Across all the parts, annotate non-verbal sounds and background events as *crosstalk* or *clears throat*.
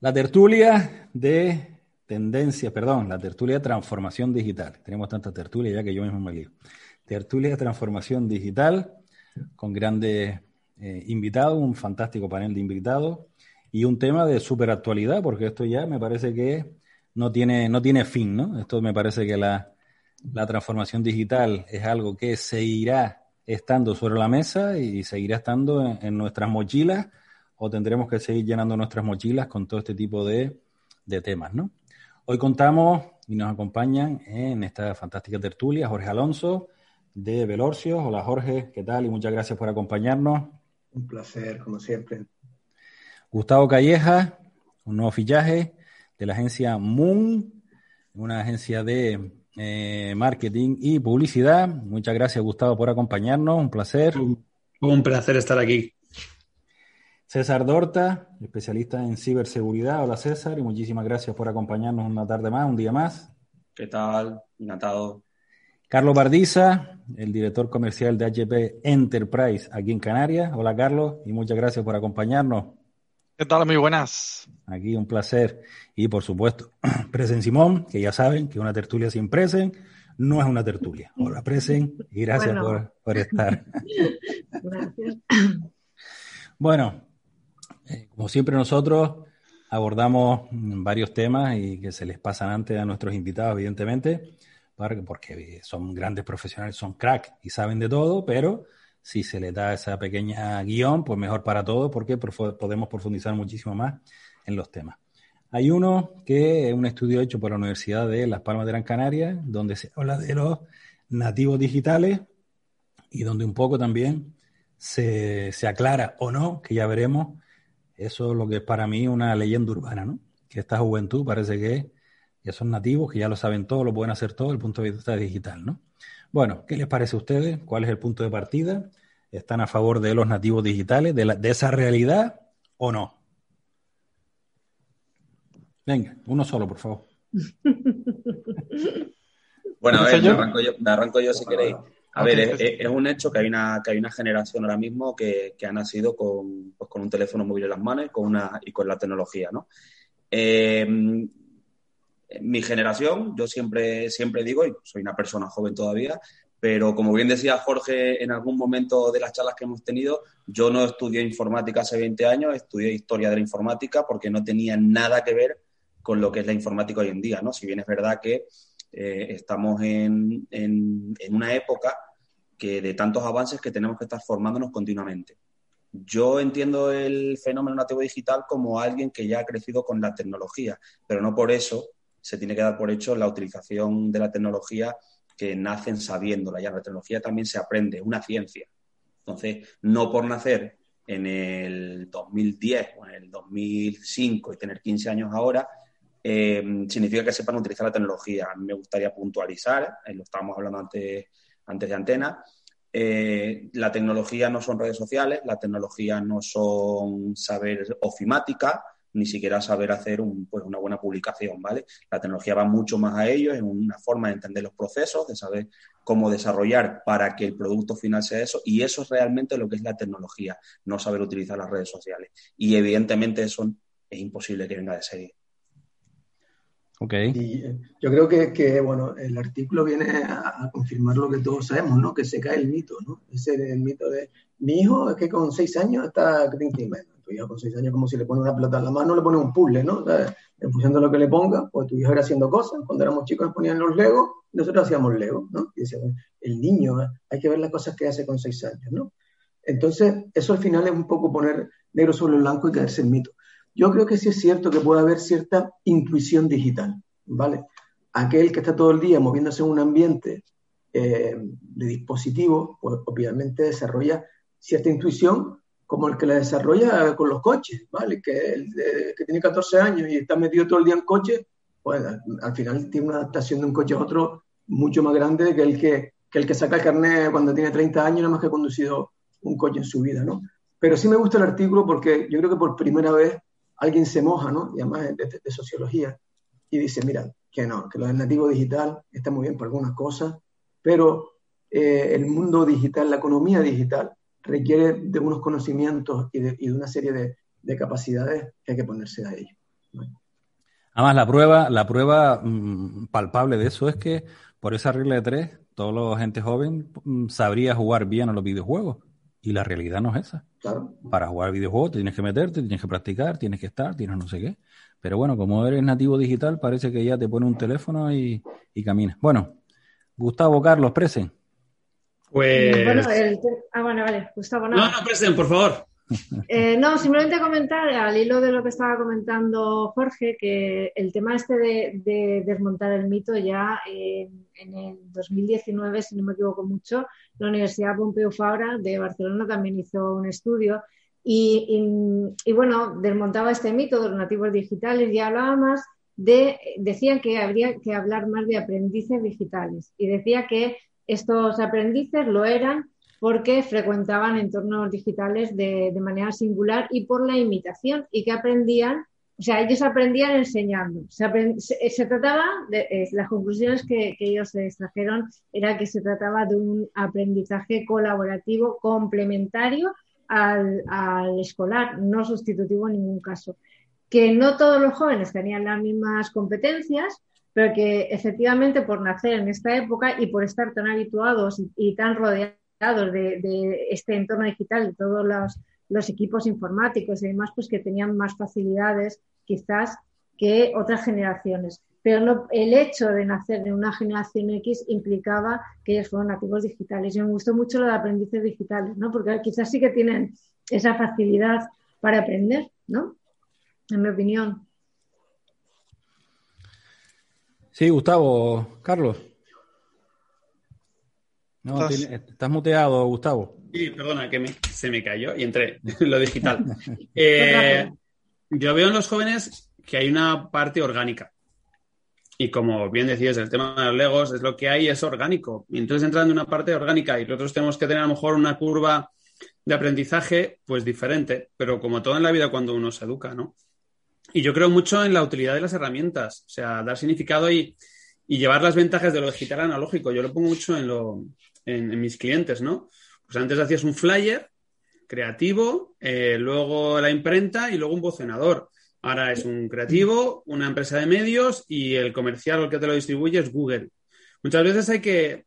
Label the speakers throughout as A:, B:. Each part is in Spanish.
A: La tertulia de tendencia, perdón, la tertulia de transformación digital. Tenemos tanta tertulia ya que yo mismo me lío. Tertulia de transformación digital con grandes eh, invitados, un fantástico panel de invitados y un tema de súper actualidad, porque esto ya me parece que no tiene, no tiene fin, ¿no? Esto me parece que la, la transformación digital es algo que seguirá estando sobre la mesa y seguirá estando en, nuestras mochilas o tendremos que seguir llenando nuestras mochilas con todo este tipo de, de temas, ¿no? Hoy contamos y nos acompañan en esta fantástica tertulia Jorge Alonso de Velorcio. Hola Jorge, ¿qué tal? Y muchas gracias por acompañarnos.
B: Un placer, como siempre.
A: Gustavo Calleja, un nuevo fichaje de la agencia Moon, una agencia de eh, marketing y publicidad. Muchas gracias, Gustavo, por acompañarnos. Un placer.
C: Un, placer estar aquí.
A: César Dorta, especialista en ciberseguridad. Hola, César, y muchísimas gracias por acompañarnos una tarde más, un día más.
D: ¿Qué tal? Encantado.
A: Carlos Bardiza, el director comercial de HP Enterprise aquí en Canarias. Hola, Carlos, y muchas gracias por acompañarnos.
E: ¿Qué tal? Muy buenas.
A: Aquí un placer. Y por supuesto, *clears throat* Presen Simón, que ya saben que una tertulia sin Presen no es una tertulia. Hola Presen y gracias por, estar. *laughs* gracias. Bueno, como siempre nosotros abordamos varios temas y que se les pasan antes a nuestros invitados, evidentemente, porque son grandes profesionales, son crack y saben de todo, pero si se le da esa pequeña guion, pues mejor para todos porque podemos profundizar muchísimo más en los temas. Hay uno que es un estudio hecho por la Universidad de Las Palmas de Gran Canaria, donde se habla de los nativos digitales y donde un poco también se, se aclara o no, que ya veremos, eso es lo que es para mí una leyenda urbana, ¿no? Que esta juventud parece que ya son nativos, que ya lo saben todo, lo pueden hacer todo desde el punto de vista digital, ¿no? Bueno, ¿qué les parece a ustedes? ¿Cuál es el punto de partida? ¿Están a favor de los nativos digitales, de, esa realidad o no? Venga, uno solo, por favor. *laughs*
D: bueno, a ver, me arranco, yo, si queréis. A ver, es, un hecho que hay una, que hay una generación ahora mismo que, ha nacido con, pues, con un teléfono móvil en las manos con una, y con la tecnología, ¿no? Eh, mi generación, yo siempre, siempre digo, y soy una persona joven todavía, pero como bien decía Jorge en algún momento de las charlas que hemos tenido, yo no estudié informática hace 20 años, estudié historia de la informática porque no tenía nada que ver con lo que es la informática hoy en día, ¿no? Si bien es verdad que eh, estamos en, en, una época que de tantos avances que tenemos que estar formándonos continuamente. Yo entiendo el fenómeno nativo digital como alguien que ya ha crecido con la tecnología, pero no por eso se tiene que dar por hecho la utilización de la tecnología que nacen sabiéndola. Ya la tecnología también se aprende, es una ciencia. Entonces, no por nacer en el 2010 o en el 2005 y tener 15 años ahora, eh, significa que sepan utilizar la tecnología. Me gustaría puntualizar, eh, lo estábamos hablando antes, antes de antena, eh, la tecnología no son redes sociales, la tecnología no son saber ofimática, ni siquiera saber hacer pues, una buena publicación, ¿vale? La tecnología va mucho más a ello, es una forma de entender los procesos, de saber cómo desarrollar para que el producto final sea eso, y eso es realmente lo que es la tecnología, no saber utilizar las redes sociales. Y evidentemente eso es imposible que venga de serie.
B: Ok. Y eh, yo creo que, que, bueno, el artículo viene a, confirmar lo que todos sabemos, ¿no? Que se cae el mito, ¿no? Ese el mito de mi hijo es que con seis años está tu hijo con seis años como si le pone una pelota en la mano, le pone un puzzle, ¿no? en función de lo que le ponga, pues tu hijo era haciendo cosas. Cuando éramos chicos nos ponían los legos, nosotros hacíamos legos, ¿no? Y decíamos, el niño, hay que ver las cosas que hace con seis años, ¿no? Entonces, eso al final es un poco poner negro sobre blanco y caerse el mito. Yo creo que sí es cierto que puede haber cierta intuición digital, ¿vale? Aquel que está todo el día moviéndose en un ambiente eh, de dispositivo, pues obviamente desarrolla cierta intuición como el que la desarrolla con los coches, ¿vale? Que, que tiene 14 años y está metido todo el día en coche, pues al, final tiene una adaptación de un coche a otro mucho más grande que el que, que el que saca el carnet cuando tiene 30 años, nada más que ha conducido un coche en su vida, ¿no? Pero sí me gusta el artículo porque yo creo que por primera vez alguien se moja, ¿no? Y además de, sociología, y dice, mira, que no, que lo del nativo digital está muy bien para algunas cosas, pero eh, el mundo digital, la economía digital, requiere de unos conocimientos y de, una serie de, capacidades que hay que ponerse a ello.
A: Además, la prueba, la prueba mm, palpable de eso es que por esa regla de tres, toda la gente joven mm, sabría jugar bien a los videojuegos. Y la realidad no es esa. Para jugar videojuegos te tienes que meterte, tienes que practicar, tienes que estar, tienes no sé qué. Pero bueno, como eres nativo digital, parece que ya te pone un teléfono y, y caminas. Bueno, Gustavo Carlos, presen.
F: Pues. Bueno, el... Ah, bueno, vale. Gustavo,
C: no. No, no, presen, por favor.
F: Eh, no, simplemente comentar al hilo de lo que estaba comentando Jorge, que el tema este de, desmontar el mito ya en el 2019, si no me equivoco mucho, la Universidad Pompeu Fabra de Barcelona también hizo un estudio y, bueno, desmontaba este mito de los nativos digitales y hablaba más de, decía que habría que hablar más de aprendices digitales y decía que estos aprendices lo eran porque frecuentaban entornos digitales de, manera singular y por la imitación y que aprendían, o sea, ellos aprendían enseñando. Se, trataba, de, las conclusiones que, ellos extrajeron era que se trataba de un aprendizaje colaborativo complementario al escolar, no sustitutivo en ningún caso. Que no todos los jóvenes tenían las mismas competencias, pero que efectivamente por nacer en esta época y por estar tan habituados y tan rodeados de, este entorno digital, de todos los, equipos informáticos y demás, pues que tenían más facilidades quizás que otras generaciones. Pero no, el hecho de nacer de una generación X implicaba que ellos fueron nativos digitales. Y me gustó mucho lo de aprendices digitales, ¿no? Porque quizás sí que tienen esa facilidad para aprender, ¿no? En mi opinión.
A: Sí, Gustavo, Carlos. No, ¿Estás? muteado, Gustavo.
C: Sí, perdona, que se me cayó y entré en *laughs* lo digital. *laughs* Eh, yo veo en los jóvenes que hay una parte orgánica. Y como bien decías, el tema de los legos es lo que hay, es orgánico. Y entonces entran en una parte orgánica y nosotros tenemos que tener a lo mejor una curva de aprendizaje pues diferente, pero como todo en la vida cuando uno se educa, ¿no? Y yo creo mucho en la utilidad de las herramientas, o sea, dar significado y, y llevar las ventajas de lo digital analógico. Yo lo pongo mucho en, lo, en, mis clientes, ¿no? Pues antes hacías un flyer creativo, eh, luego la imprenta y luego un bocenador. Ahora es un creativo, una empresa de medios y el comercial el que te lo distribuye es Google. Muchas veces hay que,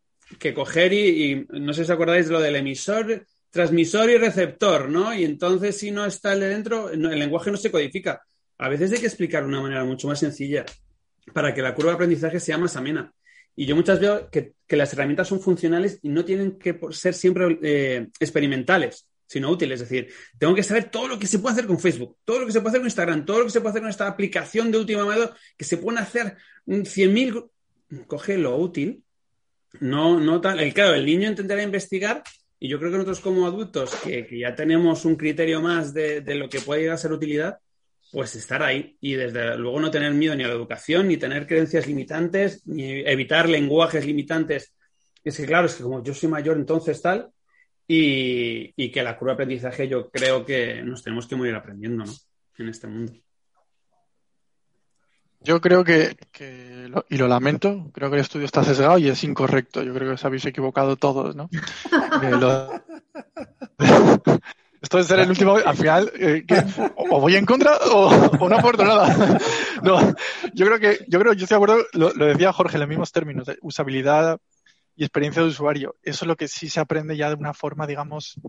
C: coger y, no sé si acordáis de lo del emisor, transmisor y receptor, ¿no? Y entonces si no está el de dentro, el lenguaje no se codifica. A veces hay que explicar de una manera mucho más sencilla para que la curva de aprendizaje sea más amena. Y yo muchas veo que, las herramientas son funcionales y no tienen que ser siempre eh, experimentales, sino útiles. Es decir, tengo que saber todo lo que se puede hacer con Facebook, todo lo que se puede hacer con Instagram, todo lo que se puede hacer con esta aplicación de última modo, que se pueden hacer 100.000. Coge lo útil, no, no tal. El, claro, el niño intentará investigar y yo creo que nosotros como adultos, que, ya tenemos un criterio más de, de, lo que puede llegar a ser utilidad, pues estar ahí y desde luego no tener miedo ni a la educación, ni tener creencias limitantes, ni evitar lenguajes limitantes. Es que claro, es que como yo soy mayor, entonces tal, y, que la curva de aprendizaje yo creo que nos tenemos que morir aprendiendo, ¿no? En este mundo.
E: Yo creo que, y lo lamento, creo que el estudio está sesgado y es incorrecto. Yo creo que os habéis equivocado todos, ¿no? *laughs* Esto de ser el *laughs* último, al final, eh, o voy en contra o, no aporto nada. *laughs* No, yo creo que, yo creo, yo estoy de acuerdo, lo, decía Jorge en los mismos términos, usabilidad y experiencia de usuario. Eso es lo que sí se aprende ya de una forma, digamos,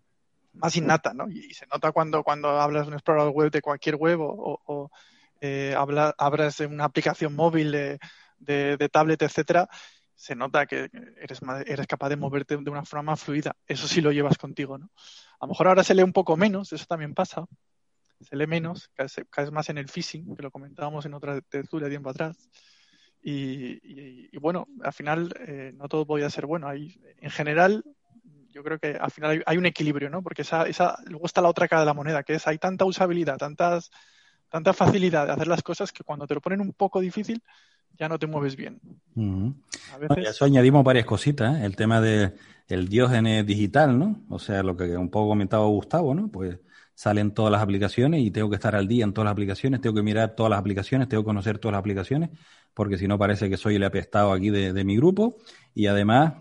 E: más innata, ¿no? Y, se nota cuando, cuando hablas de un explorador web de cualquier web o, o eh, hablas de una aplicación móvil de, de, de tablet, etcétera, se nota que eres, eres capaz de moverte de una forma más fluida. Eso sí lo llevas contigo, ¿no? A lo mejor ahora se lee un poco menos, eso también pasa. Se lee menos, caes, más en el phishing, que lo comentábamos en otra tertulia tiempo atrás. Y, bueno, al final eh, no todo podía ser bueno. Hay, en general, yo creo que al final hay, un equilibrio, ¿no? Porque esa, esa, luego está la otra cara de la moneda, que es hay tanta usabilidad, tantas, tanta facilidad de hacer las cosas que cuando te lo ponen un poco difícil, ya no te mueves bien.
A: A veces... eso añadimos varias cositas, ¿eh? el tema del el diógenes digital, ¿no? O sea, lo que un poco comentaba Gustavo, ¿no? Pues salen todas las aplicaciones y tengo que estar al día en todas las aplicaciones, tengo que mirar todas las aplicaciones, tengo que conocer todas las aplicaciones, porque si no parece que soy el apestado aquí de, mi grupo. Y además,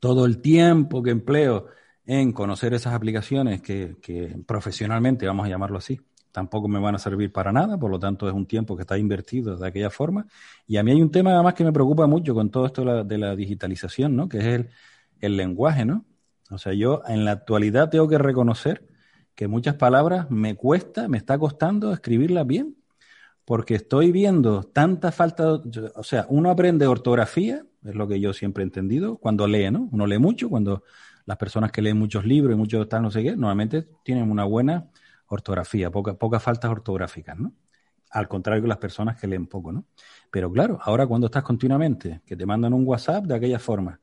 A: todo el tiempo que empleo en conocer esas aplicaciones que, que profesionalmente, vamos a llamarlo así, tampoco me van a servir para nada, por lo tanto es un tiempo que está invertido de aquella forma. Y a mí hay un tema además que me preocupa mucho con todo esto de la, de digitalización, ¿no? Que es el, el lenguaje, ¿no? O sea, yo en la actualidad tengo que reconocer que muchas palabras me cuesta, me está costando escribirlas bien, porque estoy viendo tanta falta, o sea, uno aprende ortografía, es lo que yo siempre he entendido, cuando lee, ¿no? Uno lee mucho, cuando las personas que leen muchos libros y muchos tal, no sé qué, normalmente tienen una buena ortografía, poca, pocas faltas ortográficas, ¿no? Al contrario que las personas que leen poco, ¿no? Pero claro, ahora cuando estás continuamente, que te mandan un WhatsApp de aquella forma,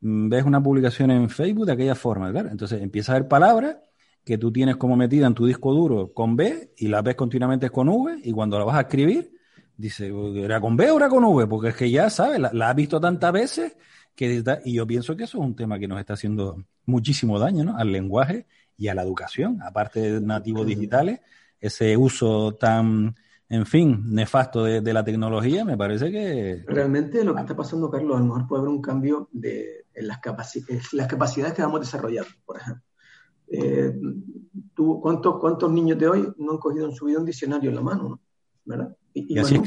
A: mm, ves una publicación en Facebook de aquella forma, claro, entonces empieza a ver palabras que tú tienes como metida en tu disco duro con B y las ves continuamente con V y cuando la vas a escribir, dice, ¿era con B o era con V? Porque es que ya, ¿sabes? La, has visto tantas veces que... Y yo pienso que eso es un tema que nos está haciendo muchísimo daño, ¿no? Al lenguaje y a la educación, aparte de nativos digitales, ese uso tan, en fin, nefasto de, la tecnología, me parece que...
B: Realmente lo que está pasando, Carlos, a lo mejor puede haber un cambio de, en las, las capacidades que vamos desarrollando, por ejemplo. Eh, tú, ¿cuántos, ¿Cuántos niños de hoy no han cogido en su vida un diccionario en la mano? ¿verdad?
A: Y, así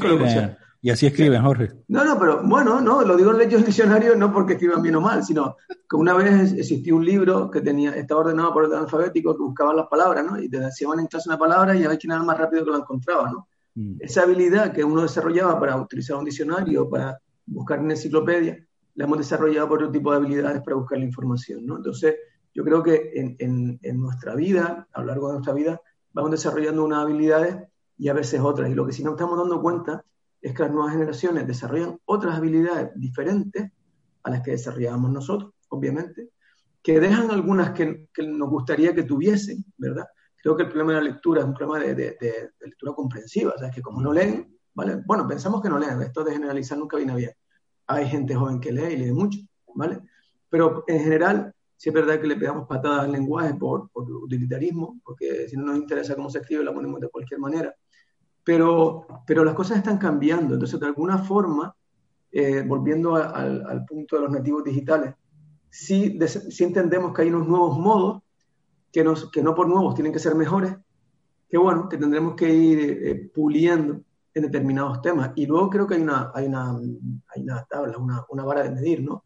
A: escriben, Jorge.
B: No, no, pero bueno, no, lo digo en el diccionario no porque escriban bien o mal, sino que una vez existía un libro que tenía, estaba ordenado por el alfabético que buscaba las palabras, ¿no? Y te decían en clase una palabra y a ver quién era más rápido que la encontraba, ¿no? Mm. Esa habilidad que uno desarrollaba para utilizar un diccionario, para buscar una enciclopedia, la hemos desarrollado por otro tipo de habilidades para buscar la información, ¿no? Entonces, yo creo que en, en, nuestra vida, a lo largo de nuestra vida, vamos desarrollando unas habilidades y a veces otras. Y lo que sí nos estamos dando cuenta es que las nuevas generaciones desarrollan otras habilidades diferentes a las que desarrollábamos nosotros, obviamente, que dejan algunas que, que nos gustaría que tuviesen, ¿verdad? Creo que el problema de la lectura es un problema de, de, lectura comprensiva, o sea, es que como no leen, ¿vale? Bueno, pensamos que no leen, esto de generalizar nunca viene bien. Hay gente joven que lee y lee mucho, ¿vale? Pero en general si es verdad que le pegamos patadas al lenguaje por, utilitarismo, porque si no nos interesa cómo se escribe, la ponemos de cualquier manera. Pero, pero las cosas están cambiando. Entonces, de alguna forma, eh, volviendo al punto de los nativos digitales, sí, entendemos que hay unos nuevos modos que, nos, que no por nuevos tienen que ser mejores, que bueno, que tendremos que ir eh, puliendo en determinados temas. Y luego creo que hay una, hay una, hay una tabla, una, una vara de medir, ¿no?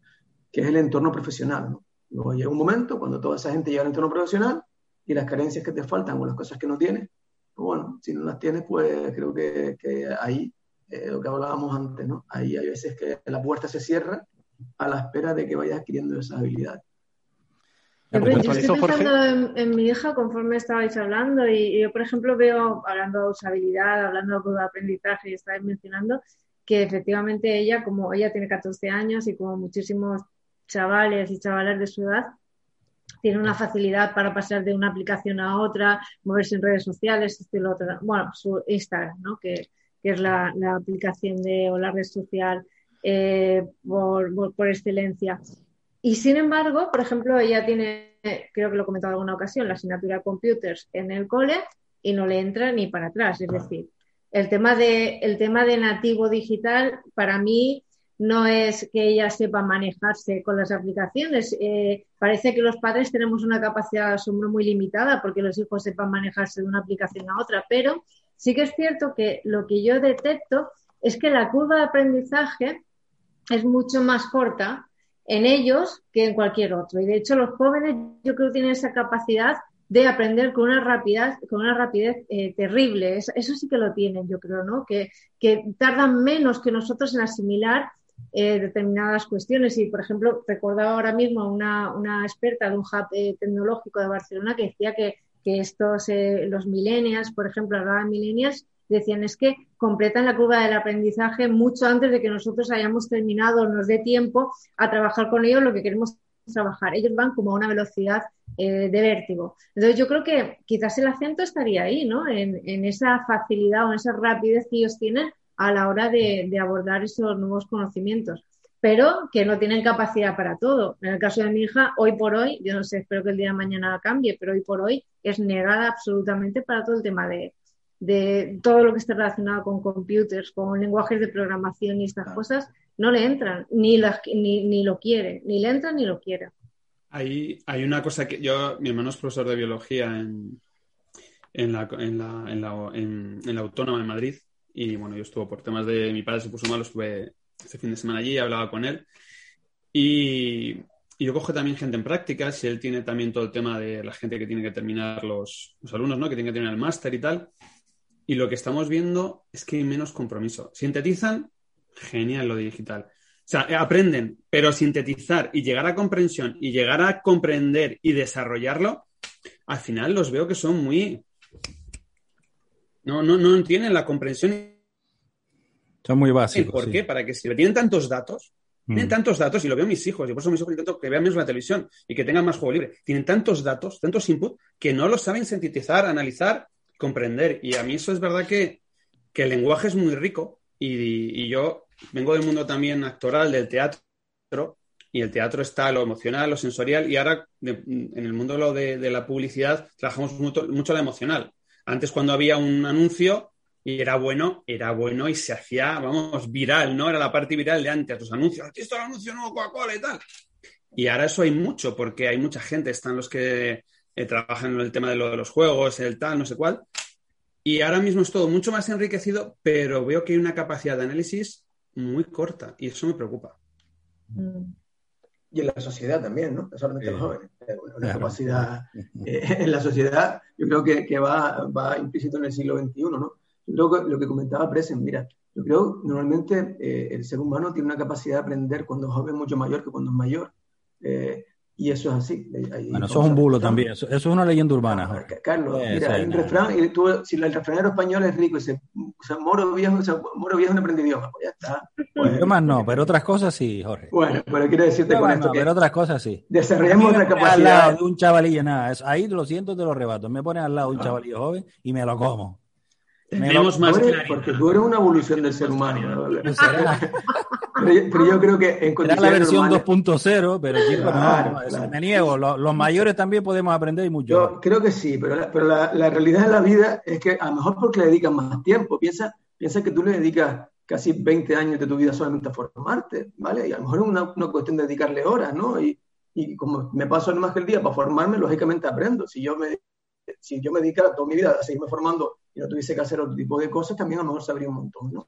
B: Que es el entorno profesional, ¿no? Luego llega un momento cuando toda esa gente llega al entorno profesional y las carencias que te faltan o las cosas que no tienes, bueno, si no las tienes, pues creo que, que ahí, eh, lo que hablábamos antes, ¿no? Ahí hay veces que la puerta se cierra a la espera de que vayas adquiriendo esas habilidades.
F: Yo, estoy pensando en, mi hija conforme estabais hablando y, yo, por ejemplo, veo, hablando de usabilidad, hablando de aprendizaje y estabais mencionando, que efectivamente ella, como ella tiene 14 años y como muchísimos chavales y chavalas de su edad tienen una facilidad para pasar de una aplicación a otra, moverse en redes sociales, este otro. Bueno, su Instagram, ¿no? que, es la, aplicación de o la red social eh, por, por, excelencia. Y sin embargo, por ejemplo, ella tiene, creo que lo he comentado en alguna ocasión, la asignatura Computers en el cole y no le entra ni para atrás. Es decir, el tema de, el tema de nativo digital, para mí, no es que ella sepa manejarse con las aplicaciones. Eh, parece que los padres tenemos una capacidad de asombro muy limitada porque los hijos sepan manejarse de una aplicación a otra, pero sí que es cierto que lo que yo detecto es que la curva de aprendizaje es mucho más corta en ellos que en cualquier otro. Y de hecho los jóvenes yo creo que tienen esa capacidad de aprender con una rapidez, con una rapidez eh, terrible. Eso, sí que lo tienen, yo creo, ¿no? Que, que tardan menos que nosotros en asimilar eh, determinadas cuestiones. Y, por ejemplo, recordaba ahora mismo a una, una experta de un hub eh, tecnológico de Barcelona que decía que, que estos, eh, los millennials, por ejemplo, hablaban millennials, decían es que completan la curva del aprendizaje mucho antes de que nosotros hayamos terminado, nos dé tiempo a trabajar con ellos lo que queremos trabajar. Ellos van como a una velocidad de vértigo. Entonces yo creo que quizás el acento estaría ahí, ¿no? En, en, esa facilidad o en esa rapidez que ellos tienen a la hora de, abordar esos nuevos conocimientos, pero que no tienen capacidad para todo. En el caso de mi hija, hoy por hoy, yo no sé, espero que el día de mañana cambie, pero hoy por hoy es negada absolutamente para todo el tema de, todo lo que esté relacionado con computers, con lenguajes de programación y estas cosas, no le entran, ni, ni, ni, lo quiere, ni le entran ni lo quiere.
C: Hay, hay una cosa que yo, mi hermano es profesor de biología en, en la, en la, en la, en, la Autónoma de Madrid. Y bueno, yo estuve por temas de mi padre se puso malo, estuve este fin de semana allí, hablaba con él. Y, y yo cojo también gente en prácticas y él tiene también todo el tema de la gente que tiene que terminar los, los alumnos, ¿no? Que tienen que terminar el máster y tal. Y lo que estamos viendo es que hay menos compromiso. Sintetizan, genial lo digital. O sea, aprenden, pero sintetizar y llegar a comprensión y llegar a comprender y desarrollarlo, al final los veo que son muy... No, no, no tienen la comprensión.
A: Son muy básicos.
C: ¿Por qué? Para que si tienen tantos datos, tienen mm. tantos datos, y lo veo mis hijos, y por eso mis hijos intento que vean menos la televisión y que tengan más juego libre. Tienen tantos datos, tantos input, que no lo saben sintetizar, analizar, comprender. Y a mí eso es verdad que, que el lenguaje es muy rico, y, y yo vengo del mundo también actoral, del teatro, y el teatro está lo emocional, lo sensorial, y ahora en el mundo de, de la publicidad trabajamos mucho, mucho la emocional. Antes cuando había un anuncio y era bueno, era bueno y se hacía, vamos, viral, ¿no? Era la parte viral de antes, tus anuncios, aquí está el anuncio nuevo Coca-Cola y tal. Y ahora eso hay mucho, porque hay mucha gente, están los que eh, trabajan en el tema de, lo, de los juegos, el tal, no sé cuál. Y ahora mismo es todo mucho más enriquecido, pero veo que hay una capacidad de análisis muy corta y eso me preocupa.
B: Mm. Y en la sociedad también, ¿no? No solamente los jóvenes. Una capacidad *laughs* eh, *laughs* en la sociedad, yo creo que, que va, va, implícito en el siglo XXI, ¿no? Yo creo que lo que comentaba Presen, mira, yo creo normalmente eh, el ser humano tiene una capacidad de aprender cuando es joven mucho mayor que cuando es mayor. Eh, y eso es así.
A: bueno, eso es un bulo también. Eso, es una leyenda urbana.
B: Jorge. Carlos, mira, hay un refrán, y tú, si el refranero español es rico y se, o sea, moro viejo, o sea, moro viejo no aprende idioma, pues ya está.
A: Bueno, más no, pero otras cosas sí, Jorge.
B: Bueno, pero quiero decirte con esto
A: no, pero otras cosas sí.
B: Desarrollamos otra capacidad.
A: Al lado de un chavalillo, nada, ahí lo siento, te lo rebato. Me pones al lado de un ah. chavalillo joven y me lo como.
B: Tenemos más Porque tú eres una evolución del ser humano. *laughs* *laughs* pero, yo creo que
A: en condiciones la versión 2.0, pero no, me niego. Los, mayores también podemos aprender y mucho.
B: Yo creo que sí, pero, la, pero la, la, realidad de la vida es que a lo mejor porque le dedicas más tiempo. Piensa, piensa que tú le dedicas casi 20 años de tu vida solamente a formarte, ¿vale? Y a lo mejor es una, una cuestión de dedicarle horas, ¿no? Y, y como me paso más que el día para formarme, lógicamente aprendo. Si yo me, si yo me dedicara toda mi vida a seguirme formando y no tuviese que hacer otro tipo de cosas, también a lo mejor sabría un montón, ¿no?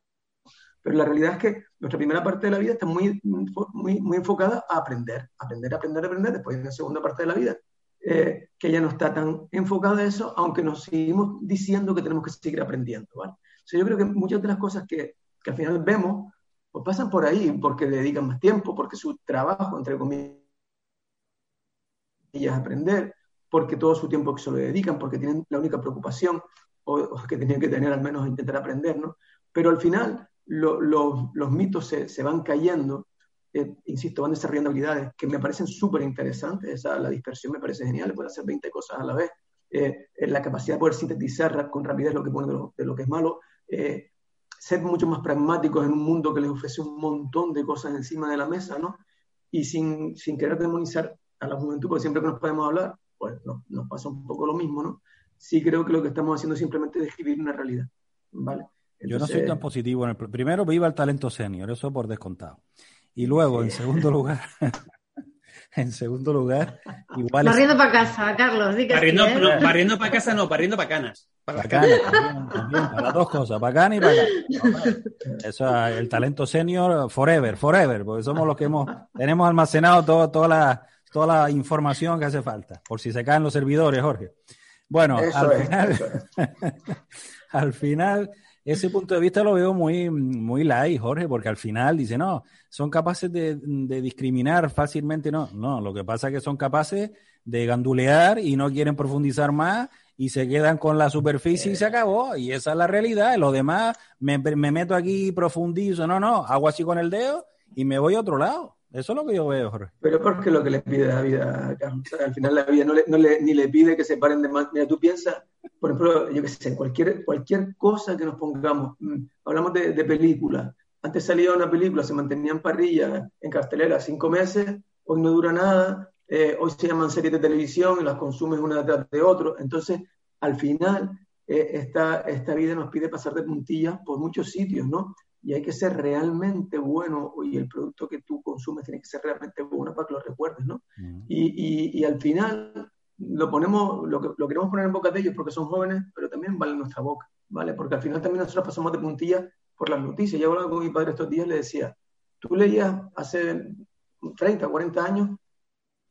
B: Pero la realidad es que nuestra primera parte de la vida está muy, muy, muy enfocada a aprender, aprender, aprender, aprender. Después en la segunda parte de la vida, eh, que ya no está tan enfocada a eso, aunque nos seguimos diciendo que tenemos que seguir aprendiendo, ¿vale? O sea, yo creo que muchas de las cosas que, que al final vemos, pues pasan por ahí, porque dedican más tiempo, porque su trabajo, entre comillas, es aprender, porque todo su tiempo que se lo dedican, porque tienen la única preocupación o, que tenían que tener al menos intentar aprender, ¿no? Pero al final los mitos se, van cayendo, eh, insisto, van desarrollando habilidades que me parecen súper interesantes, esa, la dispersión me parece genial, puede hacer 20 cosas a la vez, eh, la capacidad de poder sintetizar con rapidez lo que pone de lo, que es malo, eh, ser mucho más pragmáticos en un mundo que les ofrece un montón de cosas encima de la mesa, ¿no? Y sin, sin querer demonizar a la juventud, porque siempre que nos podemos hablar, pues nos pasa un poco lo mismo, ¿no? Sí creo que lo que estamos haciendo es simplemente describir una realidad, ¿vale?
A: Yo no soy tan positivo. En el, primero, viva el talento senior, eso por descontado. Y luego, en segundo *laughs* lugar, en segundo lugar, igual.
F: Barriendo para casa, Carlos.
C: barriendo, no, barriendo para casa, no, barriendo para canas.
A: Para canas, también, para las dos cosas, para canas y para canas. Eso es el talento senior forever, forever, porque somos los que hemos, tenemos almacenado todo, toda la toda la información que hace falta, por si se caen los servidores, Jorge. Bueno, *laughs* al final, al final, ese punto de vista lo veo muy, muy light, Jorge, porque al final dice, no, son capaces de, discriminar fácilmente, no, no, lo que pasa es que son capaces de gandulear y no quieren profundizar más y se quedan con la superficie y se acabó, y esa es la realidad, lo demás me, me meto aquí y profundizo, no, no, hago así con el dedo y me voy a otro lado. Eso es lo que yo veo, Jorge.
B: Pero porque lo que le pide la vida, al final la vida no le, no le, ni le pide que se paren de más. Mira, tú piensas, por ejemplo, yo qué sé, cualquier, cualquier cosa que nos pongamos, mm, hablamos de, de películas. Antes salía una película, se mantenía en parrilla, en cartelera, cinco meses, hoy no dura nada, eh, hoy se llaman series de televisión y las consumes una detrás de otro. Entonces, al final, eh, esta, esta vida nos pide pasar de puntillas por muchos sitios, ¿no? Y hay que ser realmente bueno y el producto que tú consumes tiene que ser realmente bueno para que lo recuerdes, ¿no? y, y, y, al final, lo ponemos, lo, que, lo queremos poner en boca de ellos porque son jóvenes, pero también vale nuestra boca, ¿vale? Porque al final también nosotros pasamos de puntilla por las noticias. Yo hablaba con mi padre estos días le decía, tú leías hace 30, 40 años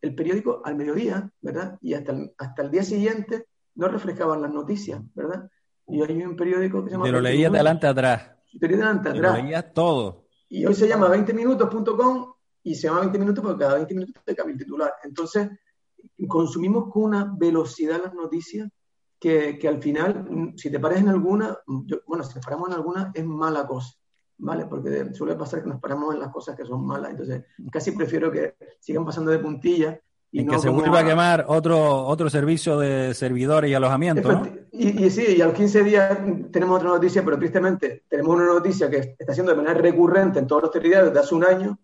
B: el periódico al mediodía, ¿verdad? Y hasta el, hasta el día siguiente no reflejaban las noticias, ¿verdad? Y hay un periódico que se llama...
A: Pero leías de adelante atrás.
B: Atrás.
A: leías todo.
B: Y hoy se llama 20minutos.com y se llama 20 minutos porque cada 20 minutos te cambia el titular. Entonces, consumimos con una velocidad las noticias que, que al final, si te pares en alguna, bueno, si te paramos en alguna, es mala cosa, ¿vale? Porque suele pasar que nos paramos en las cosas que son malas. Entonces, casi prefiero que sigan pasando de puntilla.
A: Y, que se vuelva a quemar otro, otro servicio de servidores y alojamiento, ¿no?
B: Y, y, sí, y a los 15 días tenemos otra noticia, pero tristemente tenemos una noticia que está siendo de manera recurrente en todos los territorios desde hace un año,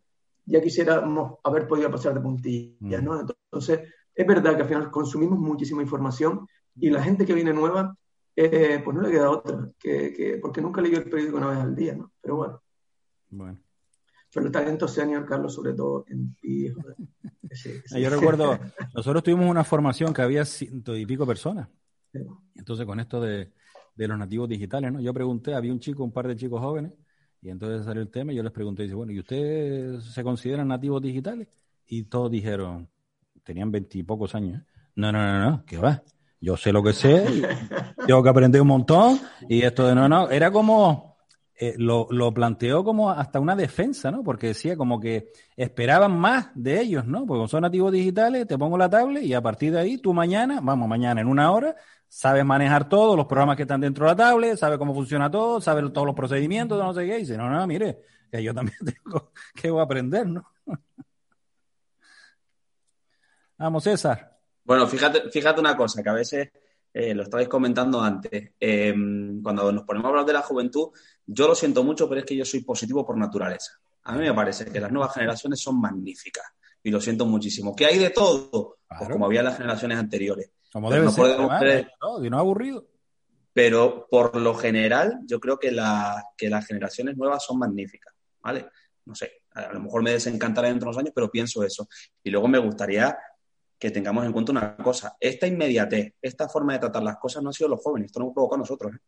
B: ya quisiéramos haber podido pasar de puntilla, ¿no? Mm. Entonces, es verdad que al final consumimos muchísima información y la gente que viene nueva, eh, pues no le queda otra, que, porque nunca leyó el periódico una vez al día, ¿no? Pero bueno.
A: Bueno.
B: Pero el talento senior, Carlos, sobre todo en ti. *laughs*
A: Yo recuerdo, nosotros tuvimos una formación que había ciento y pico personas. Entonces, con esto de, de, los nativos digitales, ¿no? Yo pregunté, había un chico, un par de chicos jóvenes, y entonces salió el tema y yo les pregunté, dice, bueno, ¿y ustedes se consideran nativos digitales? Y todos dijeron, tenían veintipocos años. ¿eh? No, no, no, no, ¿qué va? Yo sé lo que sé, *laughs* tengo que aprender un montón y esto de no, no, era como, eh, lo, lo, planteó como hasta una defensa, ¿no? Porque decía como que esperaban más de ellos, ¿no? Porque son nativos digitales, te pongo la tablet y a partir de ahí tú mañana, vamos, mañana en una hora, sabes manejar todos los programas que están dentro de la tablet, sabes cómo funciona todo, sabes todos los procedimientos, no sé qué, dice, no, no, mire, que yo también *laughs* tengo que aprender, ¿no? *laughs* Vamos, César.
D: Bueno, fíjate, fíjate una cosa, que a veces eh, lo estabais comentando antes. Em, cuando nos ponemos a hablar de la juventud, yo lo siento mucho, pero es que yo soy positivo por naturaleza. A mí me parece que las nuevas generaciones son magníficas y lo siento muchísimo. Que hay de todo, pues como había en las generaciones anteriores.
A: Como debe ser, no, y no aburrido.
D: Pero por lo general, yo creo que, que las generaciones nuevas son magníficas, ¿vale? No sé, a lo mejor me desencantará dentro de unos años, pero pienso eso. Y luego me gustaría que tengamos en cuenta una cosa. Esta inmediatez, esta forma de tratar las cosas no ha sido los jóvenes, esto lo hemos provocado nosotros. ¿eh?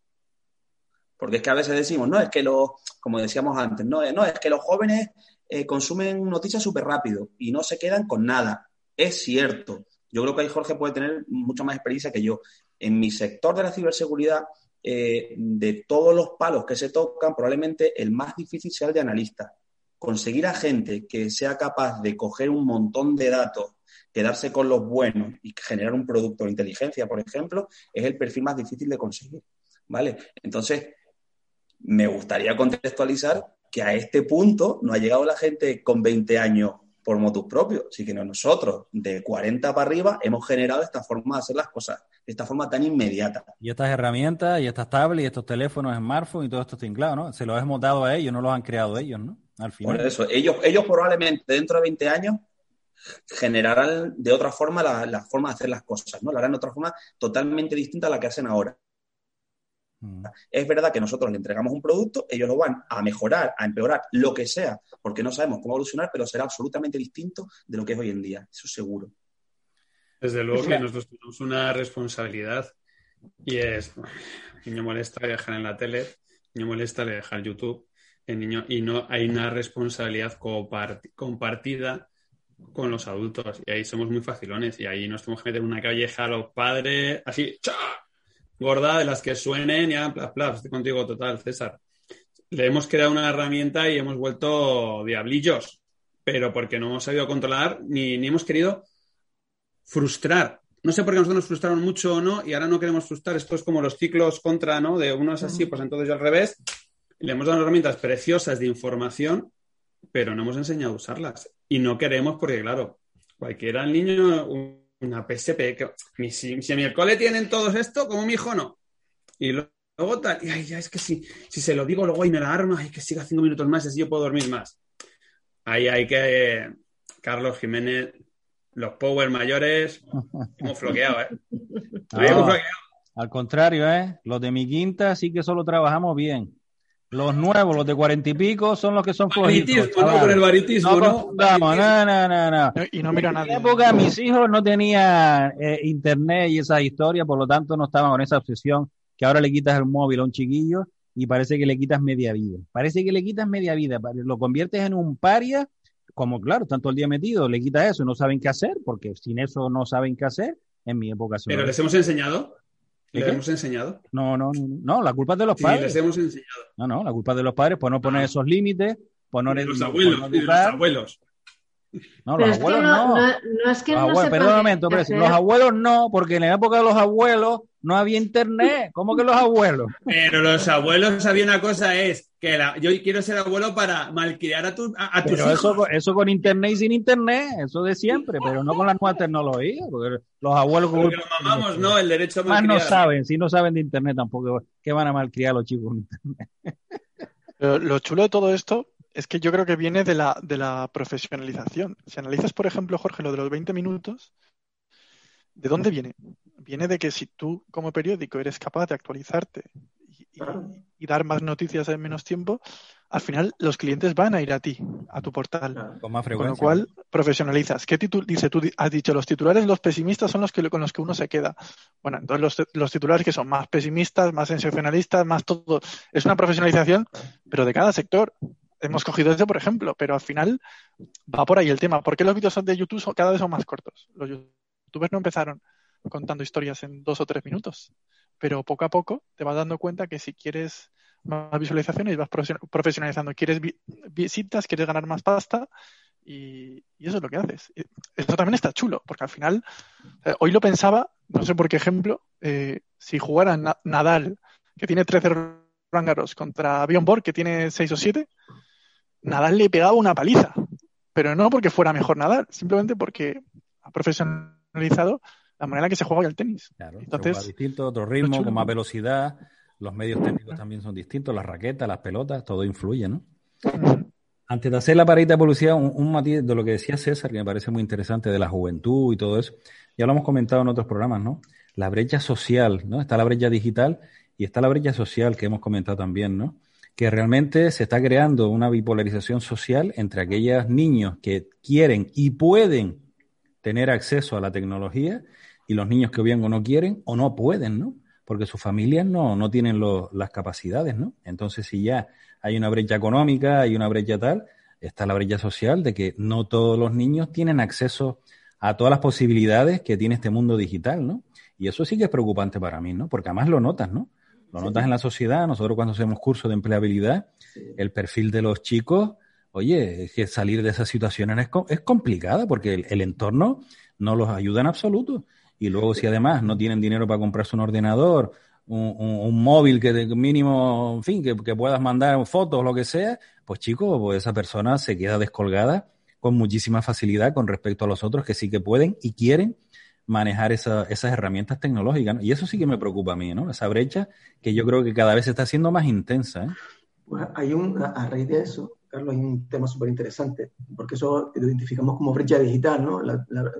D: Porque es que a veces decimos, no, es que los, como decíamos antes, no, no es que los jóvenes eh, consumen noticias súper rápido y no se quedan con nada. Es cierto. Yo creo que ahí Jorge puede tener mucha más experiencia que yo. En mi sector de la ciberseguridad, eh, de todos los palos que se tocan, probablemente el más difícil sea el de analista. Conseguir a gente que sea capaz de coger un montón de datos quedarse con los buenos y generar un producto de inteligencia, por ejemplo, es el perfil más difícil de conseguir. ¿Vale? Entonces, me gustaría contextualizar que a este punto no ha llegado la gente con 20 años por motus propios, sino que nosotros, de 40 para arriba, hemos generado esta forma de hacer las cosas, esta forma tan inmediata.
A: Y estas herramientas, y estas tablets, y estos teléfonos, smartphones y todo esto tinglado, ¿no? Se los hemos dado a ellos, no los han creado ellos, ¿no?
D: Al final. Por eso, ellos, ellos probablemente dentro de 20 años generarán de otra forma la, forma de hacer las cosas, ¿no? La harán de otra forma totalmente distinta a la que hacen ahora. Mm. Es verdad que nosotros le entregamos un producto, ellos lo van a mejorar, a empeorar, lo que sea, porque no sabemos cómo evolucionar, pero será absolutamente distinto de lo que es hoy en día, eso seguro.
C: Desde luego que nosotros tenemos una responsabilidad y es, niño molesta le dejan en la tele, el niño molesta le dejan YouTube, el niño, y no hay una responsabilidad compartida con los adultos y ahí somos muy facilones y ahí nos tenemos que meter una calleja a los padres, así, ¡cha! gorda, de las que suenen, ya, plas, plas, estoy contigo total, César. Le hemos creado una herramienta y hemos vuelto diablillos, pero porque no hemos sabido controlar ni, ni hemos querido frustrar. No sé por qué nosotros nos frustraron mucho o no y ahora no queremos frustrar. Esto es como los ciclos contra, ¿no? De uno es así, pues entonces yo al revés. Le hemos dado herramientas preciosas de información, pero no hemos enseñado a usarlas. Y no queremos porque, claro, cualquiera el niño, una PSP, que, si, si en mi cole tienen todos esto, como mi hijo no. Y luego tal, y ay, ya es que si, si se lo digo, luego hay me la arma, hay que siga cinco minutos más y así yo puedo dormir más. Ahí hay que, Carlos Jiménez, los power mayores, hemos floqueado, ¿eh? *laughs*
A: hemos floqueado. Al contrario, ¿eh? Los de mi quinta sí que solo trabajamos bien. Los nuevos, los de cuarenta y pico, son los que son flojitos.
C: no con el baritismo, ¿no?
A: No, no, no, no, no.
E: Y no mira nada.
A: En mi época mis hijos no tenían eh, internet y esa historia, por lo tanto no estaban con esa obsesión que ahora le quitas el móvil a un chiquillo y parece que le quitas media vida. Parece que le quitas media vida, lo conviertes en un paria, como claro, están todo el día metidos, le quitas eso, no saben qué hacer, porque sin eso no saben qué hacer. En mi época.
C: Pero les hemos enseñado. ¿Le hemos enseñado?
A: No, no, no, no, la culpa es de los padres.
C: les hemos enseñado.
A: No, no, la culpa es de los padres por no poner esos límites, por no...
C: los abuelos, los abuelos.
A: No, los abuelos no,
F: no. es que no
A: abuelos, Perdón un momento, pero los abuelos no, porque en la época de los abuelos no había internet. ¿Cómo que los abuelos?
C: Pero los abuelos había una cosa es que yo quiero ser abuelo para malcriar a, tu, a, tus
A: pero Eso, eso con internet y sin internet, eso de siempre, pero no con la nueva tecnología, porque los abuelos...
C: Porque lo mamamos, ¿no? El derecho a
A: malcriar. Más no saben, si no saben de internet tampoco, ¿qué van a malcriar los chicos con internet? *laughs*
E: lo chulo de todo esto es que yo creo que viene de la, de la profesionalización. Si analizas, por ejemplo, Jorge, lo de los 20 minutos, ¿de dónde viene? Viene de que si tú como periódico eres capaz de actualizarte y, dar más noticias en menos tiempo, al final los clientes van a ir a ti, a tu portal.
A: Con, más
E: lo cual profesionalizas. ¿Qué dice? Tú has dicho, los titulares, los pesimistas son los que con los que uno se queda. Bueno, entonces los, los titulares que son más pesimistas, más sensacionalistas, más todo. Es una profesionalización, pero de cada sector hemos cogido ese, por ejemplo, pero al final va por ahí el tema. ¿Por qué los vídeos de YouTube son, cada vez son más cortos? Los youtubers no empezaron contando historias en dos o tres minutos, pero poco a poco te vas dando cuenta que si quieres más visualizaciones vas profesionalizando, quieres visitas, quieres ganar más pasta y, eso es lo que haces. Eso también está chulo, porque al final, eh, hoy lo pensaba, no sé por qué ejemplo, eh, si jugara Nadal, que tiene 13 rangaros, contra Bjorn Borg, que tiene 6 o 7, Nadal le pegaba una paliza, pero no porque fuera mejor Nadal, simplemente porque ha profesionalizado la manera en que se juega el tenis.
A: Claro, Entonces, distinto, otro ritmo, con más velocidad, los medios técnicos también son distintos, las raquetas, las pelotas, todo influye, ¿no? Antes de hacer la paradita de publicidad, un, matiz de lo que decía César, que me parece muy interesante, de la juventud y todo eso, ya lo hemos comentado en otros programas, ¿no? La brecha social, ¿no? Está la brecha digital y está la brecha social que hemos comentado también, ¿no? que realmente se está creando una bipolarización social entre aquellos niños que quieren y pueden tener acceso a la tecnología y los niños que bien o no quieren o no pueden, ¿no? Porque sus familias no, no tienen las capacidades, ¿no? Entonces, si ya hay una brecha económica, hay una brecha tal, está la brecha social de que no todos los niños tienen acceso a todas las posibilidades que tiene este mundo digital, ¿no? Y eso sí que es preocupante para mí, ¿no? Porque además lo notas, ¿no? Lo notas en la sociedad, nosotros cuando hacemos cursos de empleabilidad, el perfil de los chicos, oye, es que salir de esas situaciones es, es complicada porque el, entorno no los ayuda en absoluto. Y luego si además no tienen dinero para comprarse un ordenador, un, móvil que de mínimo, en fin, que, que puedas mandar fotos o lo que sea, pues chicos, pues esa persona se queda descolgada con muchísima facilidad con respecto a los otros que sí que pueden y quieren manejar esas herramientas tecnológicas. Y eso sí que me preocupa a mí, ¿no? Esa brecha que yo creo que cada vez se está haciendo más intensa. ¿eh?
B: Pues hay un, a raíz de eso, Carlos, hay un tema súper interesante, porque eso lo identificamos como brecha digital, ¿no?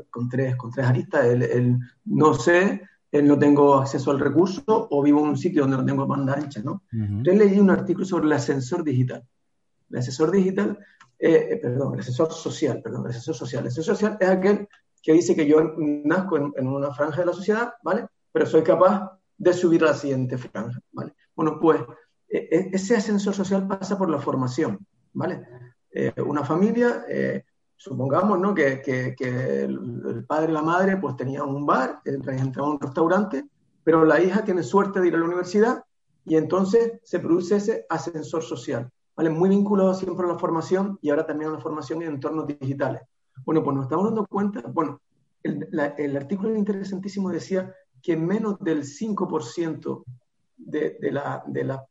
B: con, tres, con tres aristas. El, no sé, el no tengo acceso al recurso o vivo en un sitio donde no tengo banda ancha, ¿no? Entonces leí un artículo sobre el ascensor digital. El asesor digital, eh, eh, perdón, el asesor social, perdón, el asesor social. El asesor social es aquel que dice que yo nazco en, una franja de la sociedad, ¿vale? Pero soy capaz de subir a la siguiente franja, ¿vale? Bueno, pues e, e, ese ascensor social pasa por la formación, ¿vale? Eh, una familia, eh, supongamos, ¿no? Que, el, padre y la madre pues tenían un bar, entraban a un restaurante, pero la hija tiene suerte de ir a la universidad y entonces se produce ese ascensor social, ¿vale? Muy vinculado siempre a la formación y ahora también a la formación en entornos digitales. Bueno, pues nos estamos dando cuenta, bueno, el, artículo interesantísimo decía que menos del 5% de, la, de, la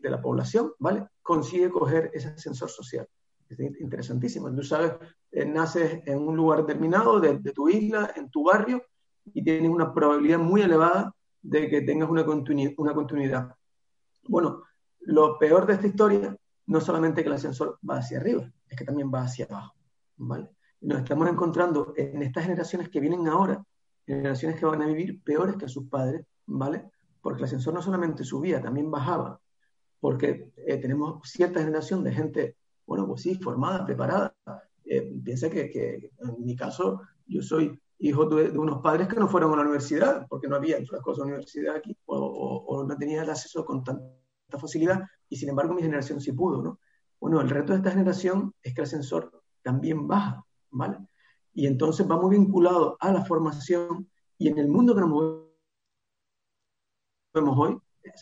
B: de la población, ¿vale? Consigue coger ese ascensor social. Es interesantísimo. Tú sabes, eh, naces en un lugar determinado de, de, tu isla, en tu barrio, y tienes una probabilidad muy elevada de que tengas una, una continuidad. Bueno, lo peor de esta historia no solamente que el ascensor va hacia arriba, es que también va hacia abajo. ¿vale? nos estamos encontrando en estas generaciones que vienen ahora, generaciones que van a vivir peores que sus padres, ¿vale? Porque el ascensor no solamente subía, también bajaba. porque eh, tenemos cierta generación de gente, bueno, pues sí, formada, preparada. Eh, piensa que, que, en mi caso yo soy hijo de, unos padres que no fueron a la universidad, porque no había otras cosas de universidad aquí, o, o, no tenía el acceso con tanta facilidad, y sin embargo mi generación sí pudo, ¿no? Bueno, el reto de esta generación es que el sensor también baja, ¿vale? Y entonces va muy vinculado a la formación y en el mundo que nos movemos hoy,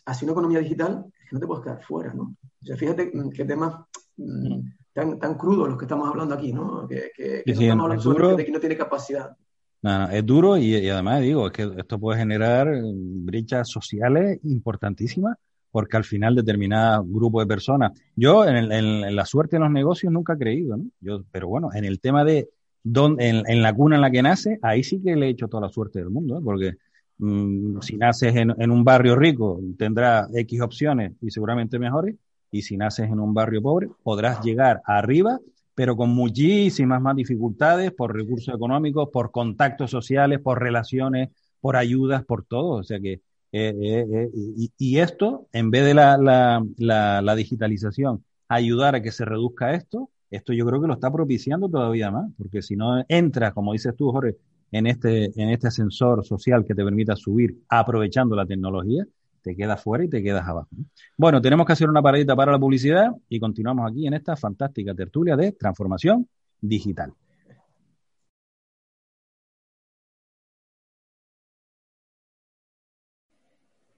B: así una economía digital, es que no te puedes quedar fuera, ¿no? O sea, fíjate qué temas mm, tan, tan crudos los que estamos hablando aquí, ¿no? Que, que, que no estamos hablando de que no tiene capacidad.
A: No, es duro y, además digo, es que esto puede generar brechas sociales importantísimas porque al final determinada grupo de personas, yo en, la suerte en los negocios nunca he creído, ¿no? Yo, pero bueno, en el tema de don, en, la cuna en la que nace, ahí sí que le he hecho toda la suerte del mundo, ¿eh? porque si naces en, un barrio rico tendrás X opciones y seguramente mejores, y si naces en un barrio pobre podrás llegar arriba, pero con muchísimas más dificultades por recursos económicos, por contactos sociales, por relaciones, por ayudas, por todo. O sea que eh, eh, eh, y, esto, en vez de la, la, la, digitalización, ayudar a que se reduzca esto, esto yo creo que lo está propiciando todavía más, porque si no entras, como dices tú, Jorge, en este, en este ascensor social que te permita subir aprovechando la tecnología, te quedas fuera y te quedas abajo. Bueno, tenemos que hacer una paradita para la publicidad y continuamos aquí en esta fantástica tertulia de transformación digital.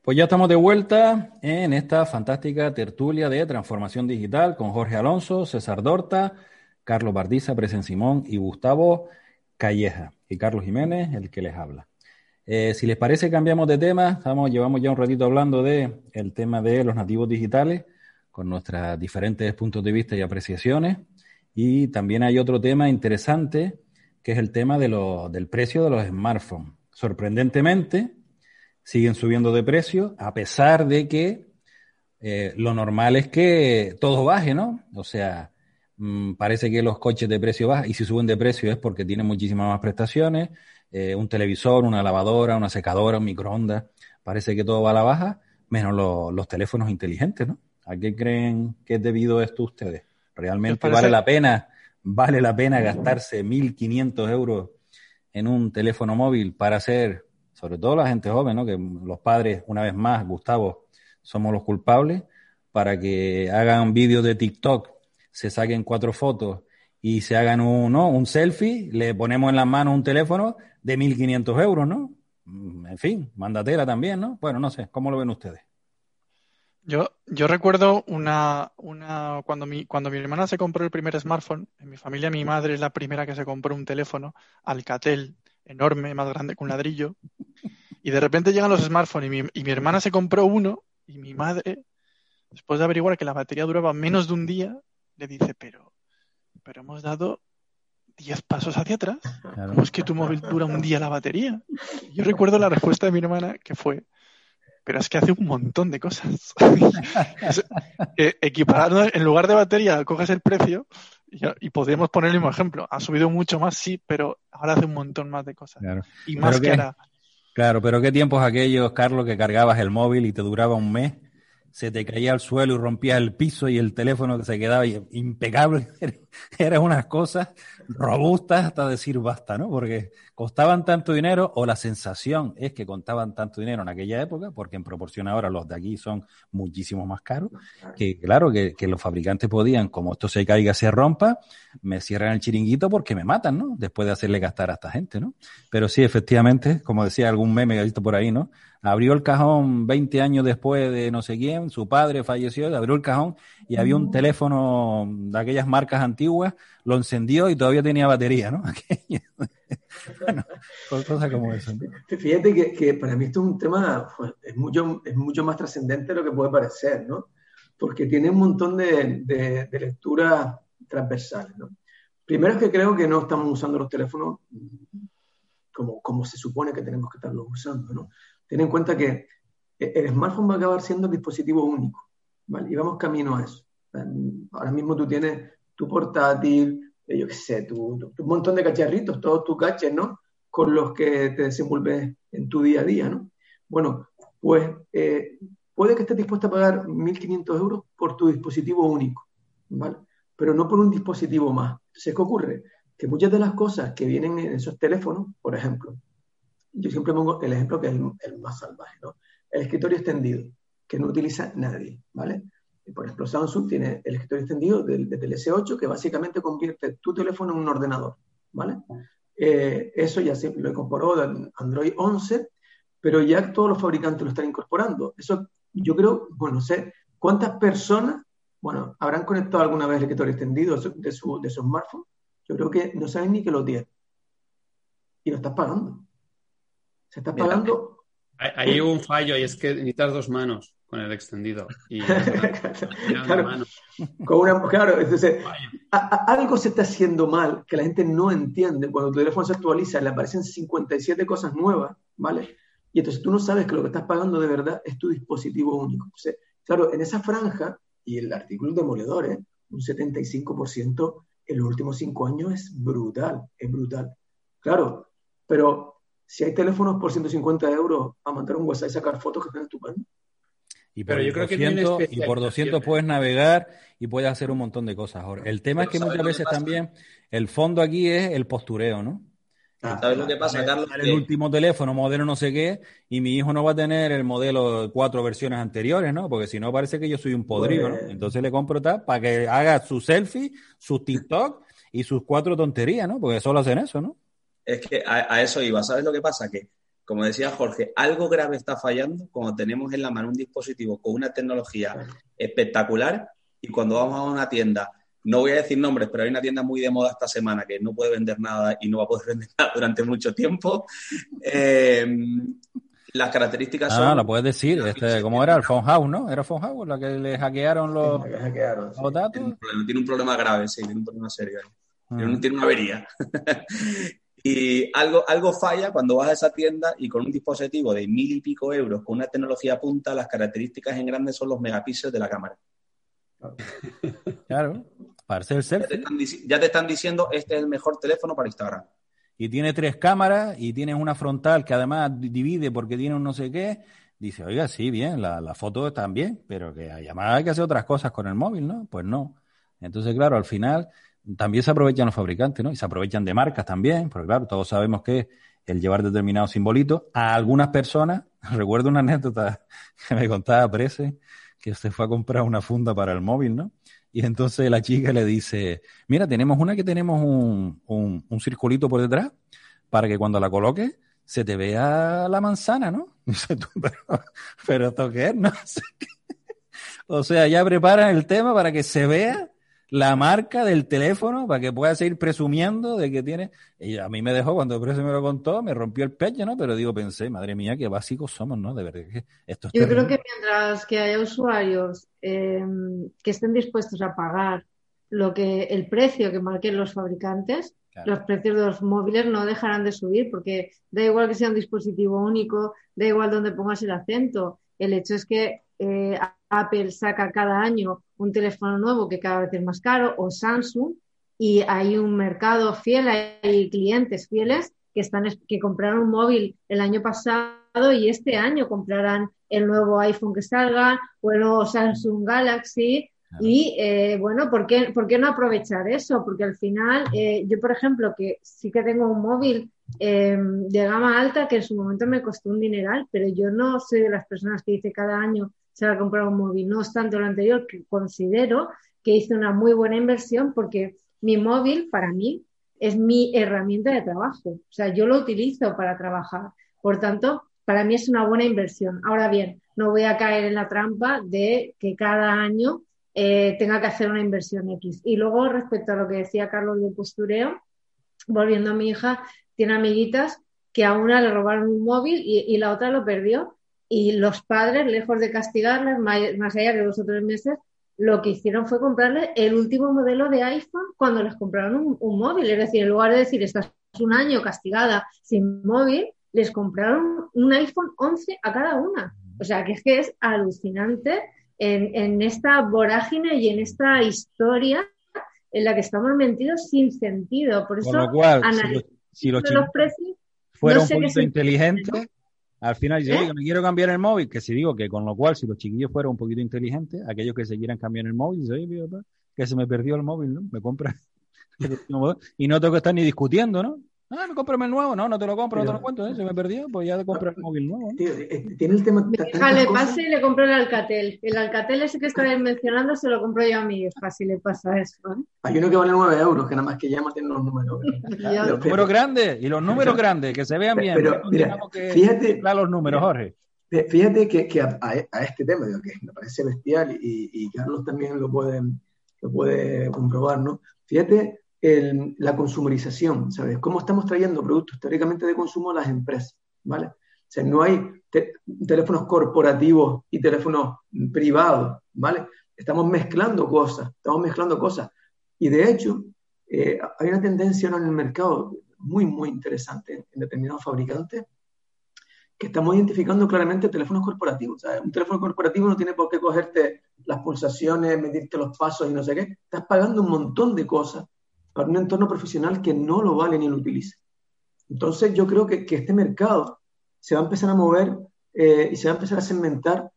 A: Pues ya estamos de vuelta en esta fantástica tertulia de transformación digital con Jorge Alonso, César Dorta, Carlos Bardiza, Presen Simón y Gustavo Calleja. Y Carlos Jiménez, el que les habla. Eh, si les parece, cambiamos de tema. Estamos, llevamos ya un ratito hablando de el tema de los nativos digitales, con nuestros diferentes puntos de vista y apreciaciones. Y también hay otro tema interesante, que es el tema de del precio de los smartphones. Sorprendentemente, siguen subiendo de precio, a pesar de que eh, lo normal es que todo baje, ¿no? O sea, parece que los coches de precio bajan, y si suben de precio es porque tienen muchísimas más prestaciones, eh, un televisor, una lavadora, una secadora, un microondas, parece que todo va a la baja, menos los teléfonos inteligentes, ¿no? ¿A qué creen que es debido esto ustedes? ¿Realmente vale la pena, vale la pena gastarse 1.500 euros en un teléfono móvil para hacer sobre todo la gente joven, ¿no? que los padres, una vez más, Gustavo, somos los culpables, para que hagan vídeos de TikTok, se saquen cuatro fotos y se hagan un, ¿no? un selfie, le ponemos en las manos un teléfono de 1.500 euros, ¿no? Mm, en fin, mandatela también, ¿no? Bueno, no sé, ¿cómo lo ven ustedes?
E: Yo, yo recuerdo una, una cuando mi, cuando mi hermana se compró el primer smartphone, en mi familia mi madre es la primera que se compró un teléfono, Alcatel, enorme, más grande que un ladrillo. Y de repente llegan los smartphones y mi, y mi hermana se compró uno y mi madre, después de averiguar que la batería duraba menos de un día, le dice, pero, pero hemos dado 10 pasos hacia atrás. ¿Cómo es que tu móvil dura un día la batería? Yo recuerdo la respuesta de mi hermana que fue, pero es que hace un montón de cosas. *laughs* Eh, equiparando, en lugar de batería, coges el precio y, podríamos poner el mismo ejemplo. Ha subido mucho más, sí, pero ahora hace un montón más de cosas. Y más que ahora.
A: Claro, pero qué tiempos aquellos, Carlos, que cargabas el móvil y te duraba un mes se te caía al suelo y rompía el piso y el teléfono que se quedaba impecable. *laughs* Eran unas cosas robustas hasta decir basta, ¿no? Porque costaban tanto dinero, o la sensación es que contaban tanto dinero en aquella época, porque en proporción ahora los de aquí son muchísimo más caros, que claro, que, que los fabricantes podían, como esto se caiga, se rompa, me cierran el chiringuito porque me matan, ¿no? Después de hacerle gastar a esta gente, ¿no? Pero sí, efectivamente, como decía algún meme que he visto por ahí, ¿no? abrió el cajón 20 años después de no sé quién, su padre falleció, abrió el cajón y había un mm. teléfono de aquellas marcas antiguas, lo encendió y todavía tenía batería, ¿no? *laughs* *laughs*
B: bueno, cosas como eso. Fíjate que, que, para mí esto es un tema, pues, es, mucho, es mucho más trascendente de lo que puede parecer, ¿no? Porque tiene un montón de, de, de lecturas transversales, ¿no? Primero es que creo que no estamos usando los teléfonos como, como se supone que tenemos que estarlos usando, ¿no? ten en cuenta que el smartphone va a acabar siendo el dispositivo único, ¿vale? Y vamos camino a eso. Ahora mismo tú tienes tu portátil, yo qué sé, tu, un montón de cacharritos, todos tus caches, ¿no? Con los que te desenvuelves en tu día a día, ¿no? Bueno, pues eh, puede que estés dispuesto a pagar 1.500 euros por tu dispositivo único, ¿vale? Pero no por un dispositivo más. Entonces, ¿qué ocurre? Que muchas de las cosas que vienen en esos teléfonos, por ejemplo, yo siempre pongo el ejemplo que es el, más salvaje, ¿no? El escritorio extendido, que no utiliza nadie, ¿vale? Por ejemplo, Samsung tiene el escritorio extendido del, del S8 que básicamente convierte tu teléfono en un ordenador, ¿vale? Eh, eso ya se lo incorporó Android 11, pero ya todos los fabricantes lo están incorporando. Eso yo creo, bueno, no sé, ¿cuántas personas, bueno, habrán conectado alguna vez el escritorio extendido de su, de su smartphone? Yo creo que no saben ni que lo tienen. Y lo estás pagando. Se está pagando.
C: Hay, un fallo y es que necesitas dos manos con el extendido. Y *laughs*
B: claro, con una, claro, entonces, algo se está haciendo mal que la gente no entiende. Cuando tu teléfono se actualiza, le aparecen 57 cosas nuevas, ¿vale? Y entonces tú no sabes que lo que estás pagando de verdad es tu dispositivo único. claro, en esa franja, y el artículo demoledor, ¿eh? un 75% en los últimos cinco años es brutal, es brutal. Claro, pero si hay teléfonos por 150 euros a mandar un WhatsApp y sacar fotos que están estupendos.
A: Y pero yo creo que y por 200 puedes navegar y puedes hacer un montón de cosas. El tema es que muchas veces también el fondo aquí es el postureo, ¿no?
D: Ah, ¿Sabes lo que pasa, Carlos?
A: El último teléfono, modelo no sé qué, y mi hijo no va a tener el modelo de cuatro versiones anteriores, ¿no? Porque si no parece que yo soy un podrido, ¿no? Pues Entonces le compro tal para que haga su selfie, sus TikTok y sus cuatro tonterías, ¿no? Porque solo hacen eso, ¿no?
D: Es que a, eso iba. ¿Sabes lo que pasa? Que, como decía Jorge, algo grave está fallando cuando tenemos en la mano un dispositivo con una tecnología espectacular y cuando vamos a una tienda no voy a decir nombres, pero hay una tienda muy de moda esta semana que no puede vender nada y no va a poder *laughs* vender nada durante mucho tiempo. Eh, las características ah, son.
A: Ah, la puedes decir. Este, ¿Cómo era? El Phone House, ¿no? ¿Era Phone House la que le hackearon los,
D: datos? Tiene un, problema, grave, sí, tiene un problema serio. Ah. Tiene, una avería. *laughs* y algo, algo falla cuando vas a esa tienda y con un dispositivo de mil y pico euros, con una tecnología punta, las características en grande son los megapíxeles de la cámara.
A: Claro. Para hacer selfie.
D: Ya te, están, diciendo, este es el mejor teléfono para Instagram.
A: Y tiene tres cámaras y tienes una frontal que además divide porque tiene un no sé qué. Dice, oiga, sí, bien, la, la foto está bien, pero que además hay que hacer otras cosas con el móvil, ¿no? Pues no. Entonces, claro, al final también se aprovechan los fabricantes, ¿no? Y se aprovechan de marcas también, porque claro, todos sabemos que el llevar determinados simbolitos a algunas personas, *laughs* recuerdo una anécdota que me contaba Prese, que se fue a comprar una funda para el móvil, ¿no? Y entonces la chica le dice, mira, tenemos una que tenemos un, un, circulito por detrás para que cuando la coloques se te vea la manzana, ¿no? *laughs* Pero, pero ¿esto es? No. *laughs* O sea, ya preparan el tema para que se vea la marca del teléfono para que pueda seguir presumiendo de que tiene. Y a mí me dejó cuando el precio me lo contó, me rompió el pecho, ¿no? Pero digo, pensé, madre mía, qué básicos somos, ¿no? De verdad que esto
F: Yo creo que mientras que haya usuarios em, que estén dispuestos a pagar lo que el precio que marquen los fabricantes, los precios de los móviles no dejarán de subir, porque da igual que sea un dispositivo único, da igual donde pongas el acento. El hecho es que eh, Apple saca cada año un teléfono nuevo que cada vez es más caro, o Samsung, y hay un mercado fiel, hay clientes fieles que están que compraron un móvil el año pasado y este año comprarán el nuevo iPhone que salga o el nuevo Samsung Galaxy. Y eh, bueno, ¿por qué, ¿por qué no aprovechar eso? Porque al final, eh, yo por ejemplo, que sí que tengo un móvil eh, de gama alta que en su momento me costó un dineral, pero yo no soy de las personas que dice cada año se va a comprar un móvil. No obstante lo anterior, que considero que hice una muy buena inversión porque mi móvil para mí es mi herramienta de trabajo. O sea, yo lo utilizo para trabajar. Por tanto, para mí es una buena inversión. Ahora bien, no voy a caer en la trampa de que cada año eh, tenga que hacer una inversión X. Y luego, respecto a lo que decía Carlos del postureo, volviendo a mi hija, tiene amiguitas que a una le robaron un móvil y la otra lo perdió y los padres, lejos de castigarles, más allá de dos o tres meses, lo que hicieron fue comprarle el último modelo de iPhone cuando les compraron un, móvil. Es decir, en lugar de decir, estás un año castigada sin móvil, les compraron un iPhone 11 a cada una. O sea, que es que es alucinante en, esta vorágine y en esta historia en la que estamos metidos sin sentido. Por eso,
A: si, los, precios, fueron un poquito inteligentes, al final dice, oye, me quiero cambiar el móvil, que si digo que con lo cual, si los chiquillos fueran un poquito inteligentes, aquellos que se quieran cambiar el móvil, dice, oye, que se me perdió el móvil, ¿no? Me compra *laughs* y no tengo que estar ni discutiendo, ¿no? Ah, me cómprame el nuevo. No, no te lo compro, no te lo cuento. ¿eh? Se me perdió, pues ya te compro el móvil nuevo.
F: Eh, tiene el tema. Déjale, pase y le compro el Alcatel. El Alcatel ese que estabais mencionando se lo compro yo a mí. Es fácil, le pasa eso. ¿eh?
B: Hay uno que vale 9 euros, que nada más que llama tiene los números. *laughs*
A: los números grandes y los números grandes, que se vean bien.
B: Pero, mira, fíjate.
A: los números, Jorge.
B: Fíjate que, que a, a, este tema, que me parece bestial y, y Carlos también lo puede, lo puede comprobar, ¿no? Fíjate la consumerización, ¿sabes? Cómo estamos trayendo productos teóricamente de consumo a las empresas, ¿vale? O sea, no hay teléfonos corporativos y teléfonos privados, ¿vale? Estamos mezclando cosas, estamos mezclando cosas. Y de hecho, eh, hay una tendencia en el mercado muy, muy interesante en determinados fabricantes que estamos identificando claramente teléfonos corporativos. ¿sabes? Un teléfono corporativo no tiene por qué cogerte las pulsaciones, medirte los pasos y no sé qué. Estás pagando un montón de cosas para un entorno profesional que no lo vale ni lo utiliza. Entonces yo creo que, que este mercado se va a empezar a mover eh, y se va a empezar a segmentar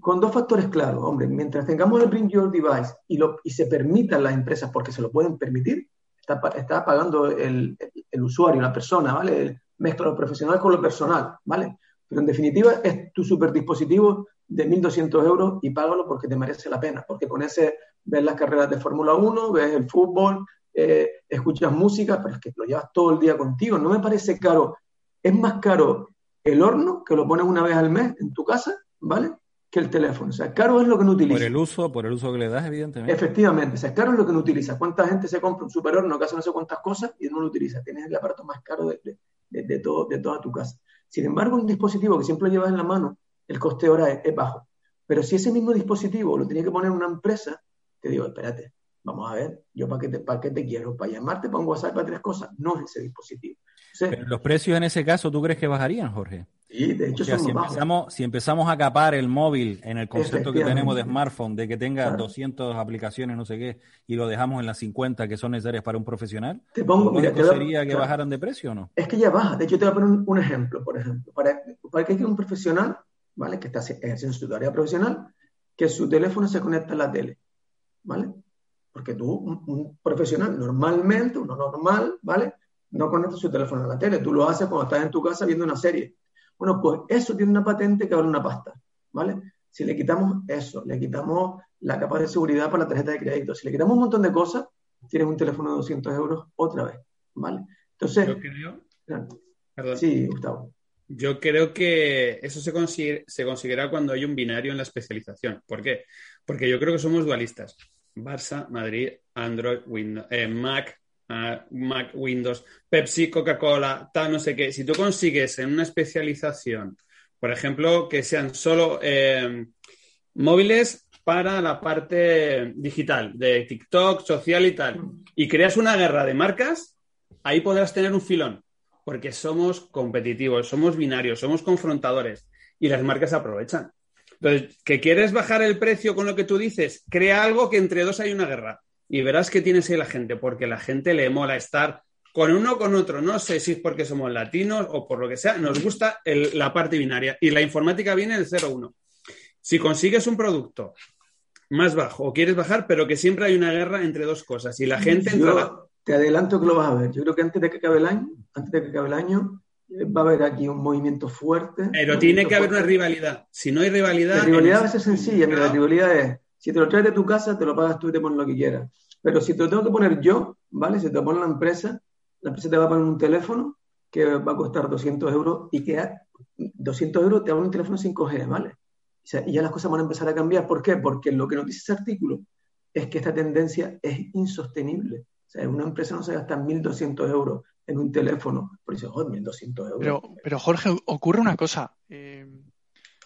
B: con dos factores claros. Hombre, mientras tengamos el Bring Your Device y, lo, y se permitan las empresas porque se lo pueden permitir, está, está pagando el, el, usuario, la persona, ¿vale? Mezcla lo profesional con lo personal, ¿vale? Pero en definitiva es tu super dispositivo de 1.200 euros y págalo porque te merece la pena, porque con ese ves las carreras de Fórmula 1, ves el fútbol, eh, escuchas música, pero es que lo llevas todo el día contigo. No me parece caro. Es más caro el horno, que lo pones una vez al mes en tu casa, ¿vale? Que el teléfono. O sea, caro es lo que no utilizas.
A: Por el uso, por el uso que le das, evidentemente.
B: Efectivamente. O sea, caro es lo que no utilizas. ¿Cuánta gente se compra un super horno que hace no sé cuántas cosas y no lo utiliza? Tienes el aparato más caro de, de, todo, de toda tu casa. Sin embargo, un dispositivo que siempre llevas en la mano, el coste ahora es, es bajo. Pero si ese mismo dispositivo lo tenía que poner una empresa, te digo, espérate, Vamos a ver, yo para qué te, para qué te quiero, para llamarte, para un WhatsApp, para tres cosas, no es ese dispositivo.
A: Pero los precios en ese caso, ¿tú crees que bajarían, Jorge?
B: Sí, de hecho,
A: si, empezamos, si empezamos a capar el móvil en el concepto que tenemos de smartphone, de que tenga 200 aplicaciones, no sé qué, y lo dejamos en las 50 que son necesarias para un profesional,
B: te pongo, mira,
A: sería que bajaran de precio o no?
B: Es que ya baja. De hecho, te voy a poner un, ejemplo, por ejemplo. Para, para que un profesional, ¿vale? Que está ejerciendo su tarea profesional, que su teléfono se conecta a la tele, ¿vale? Porque tú, un, profesional, normalmente, uno normal, ¿vale? No conecta su teléfono a la tele, tú lo haces cuando estás en tu casa viendo una serie. Bueno, pues eso tiene una patente que vale una pasta, ¿vale? Si le quitamos eso, le quitamos la capa de seguridad para la tarjeta de crédito, si le quitamos un montón de cosas, tienes un teléfono de 200 euros otra vez, ¿vale? Entonces... Yo creo... Sí, Gustavo.
C: Yo creo que eso se, consigue, se conseguirá cuando hay un binario en la especialización. ¿Por qué? Porque yo creo que somos dualistas. Barça, Madrid, Android, Windows, eh, Mac, ah, Mac, Windows, Pepsi, Coca-Cola, tal, no sé qué. Si tú consigues en una especialización, por ejemplo, que sean solo eh, móviles para la parte digital, de TikTok, social y tal, y creas una guerra de marcas, ahí podrás tener un filón, porque somos competitivos, somos binarios, somos confrontadores, y las marcas aprovechan. Entonces, ¿que quieres bajar el precio con lo que tú dices? Crea algo que entre dos hay una guerra. Y verás que tienes ahí la gente, porque la gente le mola estar con uno o con otro. No sé si es porque somos latinos o por lo que sea. Nos gusta la parte binaria. Y la informática viene del 0-1. Si consigues un producto más bajo o quieres bajar, pero que siempre hay una guerra entre dos cosas. Y la gente
B: Te adelanto que lo vas a ver. Yo creo que antes de que acabe el año, antes de que acabe el año, va a haber aquí un movimiento fuerte.
C: Pero tiene que haber una rivalidad. Si no hay rivalidad.
B: La rivalidad va a ser sencilla. Mira, la rivalidad es: si te lo traes de tu casa, te lo pagas tú y te pones lo que quieras. Pero si te lo tengo que poner yo, ¿vale? Si te lo pone la empresa, la empresa te va a poner un teléfono que va a costar 200 euros y que 200 euros te da un teléfono 5G, ¿vale? y ya las cosas van a empezar a cambiar. ¿Por qué? Porque lo que nos dice ese artículo es que esta tendencia es insostenible. O sea, una empresa no se gasta 1.200 euros en un teléfono. Por eso, oh, 1.200 euros.
E: Pero, pero Jorge, ocurre una cosa. Eh,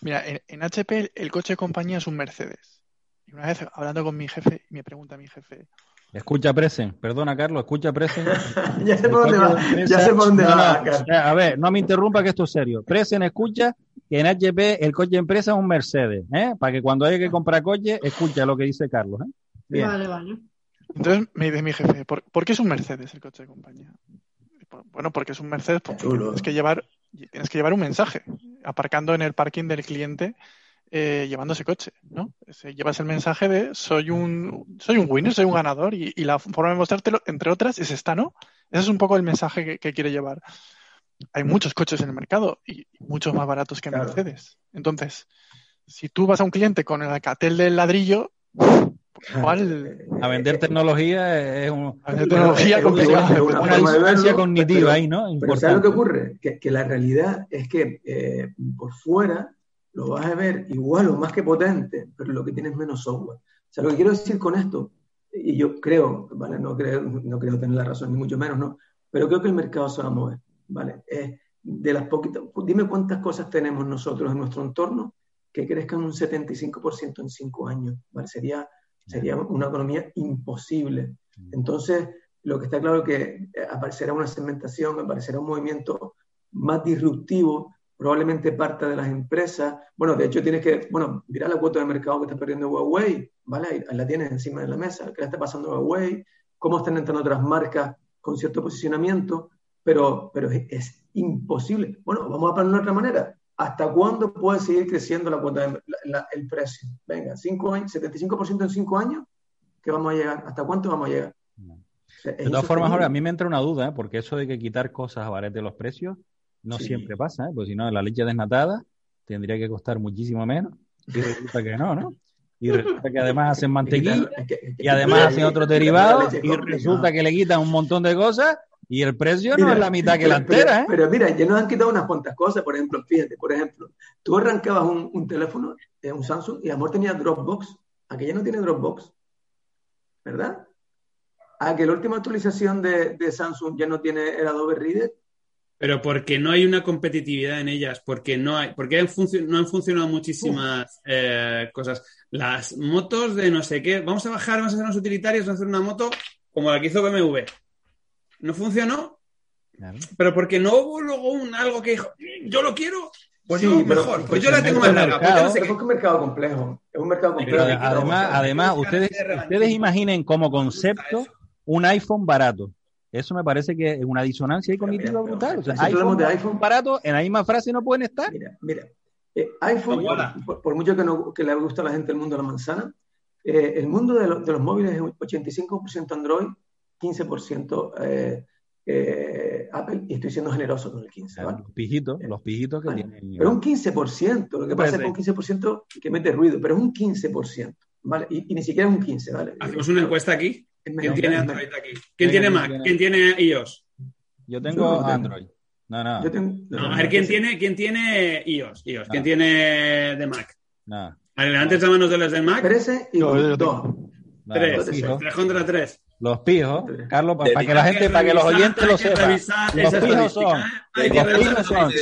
E: mira, en, HP el, coche de compañía es un Mercedes. Y una vez hablando con mi jefe, me pregunta mi jefe.
A: Escucha Presen, perdona Carlos, escucha Presen. *laughs*
B: ya sé por dónde va, ya sé por dónde va.
A: a ver, no me interrumpa que esto es serio. Presen escucha que en HP el coche de empresa es un Mercedes, ¿eh? Para que cuando haya que comprar coche, escucha lo que dice Carlos,
F: ¿eh? Vale, vale.
E: Entonces me dice mi jefe, ¿por, qué es un Mercedes el coche de compañía? Bueno, porque es un Mercedes, porque tienes que llevar, tienes que llevar un mensaje. aparcando en el parking del cliente eh, llevando ese coche, ¿no? llevas el mensaje de soy un, soy un winner, soy un ganador y, la forma de mostrártelo, entre otras, es esta, ¿no? Ese es un poco el mensaje que, quiere llevar. Hay muchos coches en el mercado y muchos más baratos que Mercedes. Entonces, si tú vas a un cliente con el alcatel del ladrillo,
A: ¿cuál? A vender tecnología es un,
E: a vender tecnología complicada.
A: Una, distancia cognitiva ahí, ¿no?
B: Pero ¿sabes lo que ocurre? Que, que la realidad es que eh, por fuera lo vas a ver igual o más que potente, pero lo que tiene es menos software. O sea, lo que quiero decir con esto, y yo creo, ¿vale? No creo, no creo tener la razón, ni mucho menos, ¿no? Pero creo que el mercado se va a mover, ¿vale? de las poquitas, dime cuántas cosas tenemos nosotros en nuestro entorno que crezcan un 75% en cinco años, ¿vale? Sería, sería una economía imposible. Entonces, lo que está claro es que eh, aparecerá una segmentación, aparecerá un movimiento más disruptivo probablemente parte de las empresas. Bueno, de hecho tienes que, bueno, mira la cuota de mercado que está perdiendo Huawei, ¿vale? Ahí, la tienes encima de la mesa, qué le está pasando a Huawei, cómo están entrando otras marcas con cierto posicionamiento, pero, pero es, imposible. Bueno, vamos a ponerlo de otra manera. ¿Hasta cuándo puede seguir creciendo la cuota de, el precio? Venga, cinco años, 75% en cinco años, ¿qué vamos a llegar? ¿Hasta cuánto vamos a llegar?
A: de todas formas, ahora a mí me entra una duda, ¿eh? porque eso de que quitar cosas de los precios, no siempre pasa, ¿eh? porque si no, la leche desnatada tendría que costar muchísimo menos. Y resulta que no, ¿no? Y resulta que además hacen *laughs* mantequilla y además hacen otros derivados y resulta que le quitan un montón de cosas y el precio no es la mitad que la entera, ¿eh?
B: Pero, mira, ya nos han quitado unas cuantas cosas, por ejemplo, fíjate, por ejemplo, tú arrancabas un, un teléfono, eh, un Samsung, y Amor tenía Dropbox, aquella no tiene Dropbox, ¿verdad? A que la última actualización de, de Samsung ya no tiene el Adobe Reader,
C: pero porque no hay una competitividad en ellas, porque no hay, porque no han funcionado muchísimas eh, cosas. Las motos de no sé qué, vamos a bajar, vamos a hacer unos utilitarios, vamos a hacer una moto como la que hizo BMW. No funcionó, pero porque no hubo luego un algo que dijo, yo lo quiero, pues sí, mejor, pues yo la tengo más larga.
B: Pues es un mercado complejo, es un mercado complejo.
A: además, además ustedes, ustedes imaginen como concepto un iPhone barato. Eso me parece que es una disonancia y cognitiva brutal. O sea, iPhone, de iPhone barato, en la misma frase no pueden estar.
B: Mira, mira. Eh, iPhone, por, mucho que, no, que le gusta a la gente el mundo de la manzana, eh, el mundo de, de, los móviles es 85% Android, 15% eh, eh, Apple, y estoy siendo generoso con el 15%. ¿vale?
A: Los pijitos, los pijitos que tienen.
B: Pero un 15%, lo que pasa es que un 15% que mete ruido, pero es un 15%, ¿vale? Y, y ni siquiera es un 15%, ¿vale?
C: Hacemos una encuesta aquí. ¿Quién tiene Android aquí? ¿Quién tiene Mac? ¿Quién tiene iOS?
A: Yo tengo Android. No, no.
C: a ver, ¿quién tiene, quién tiene iOS? iOS. ¿Quién tiene de Mac?
A: No.
C: Vale, antes manos de los de Mac.
B: 13 y 2.
C: Tres. Tres contra tres.
A: Los pijos, Carlos, para, que la gente, para que los oyentes lo sepan. Los pijos son, los pijos son,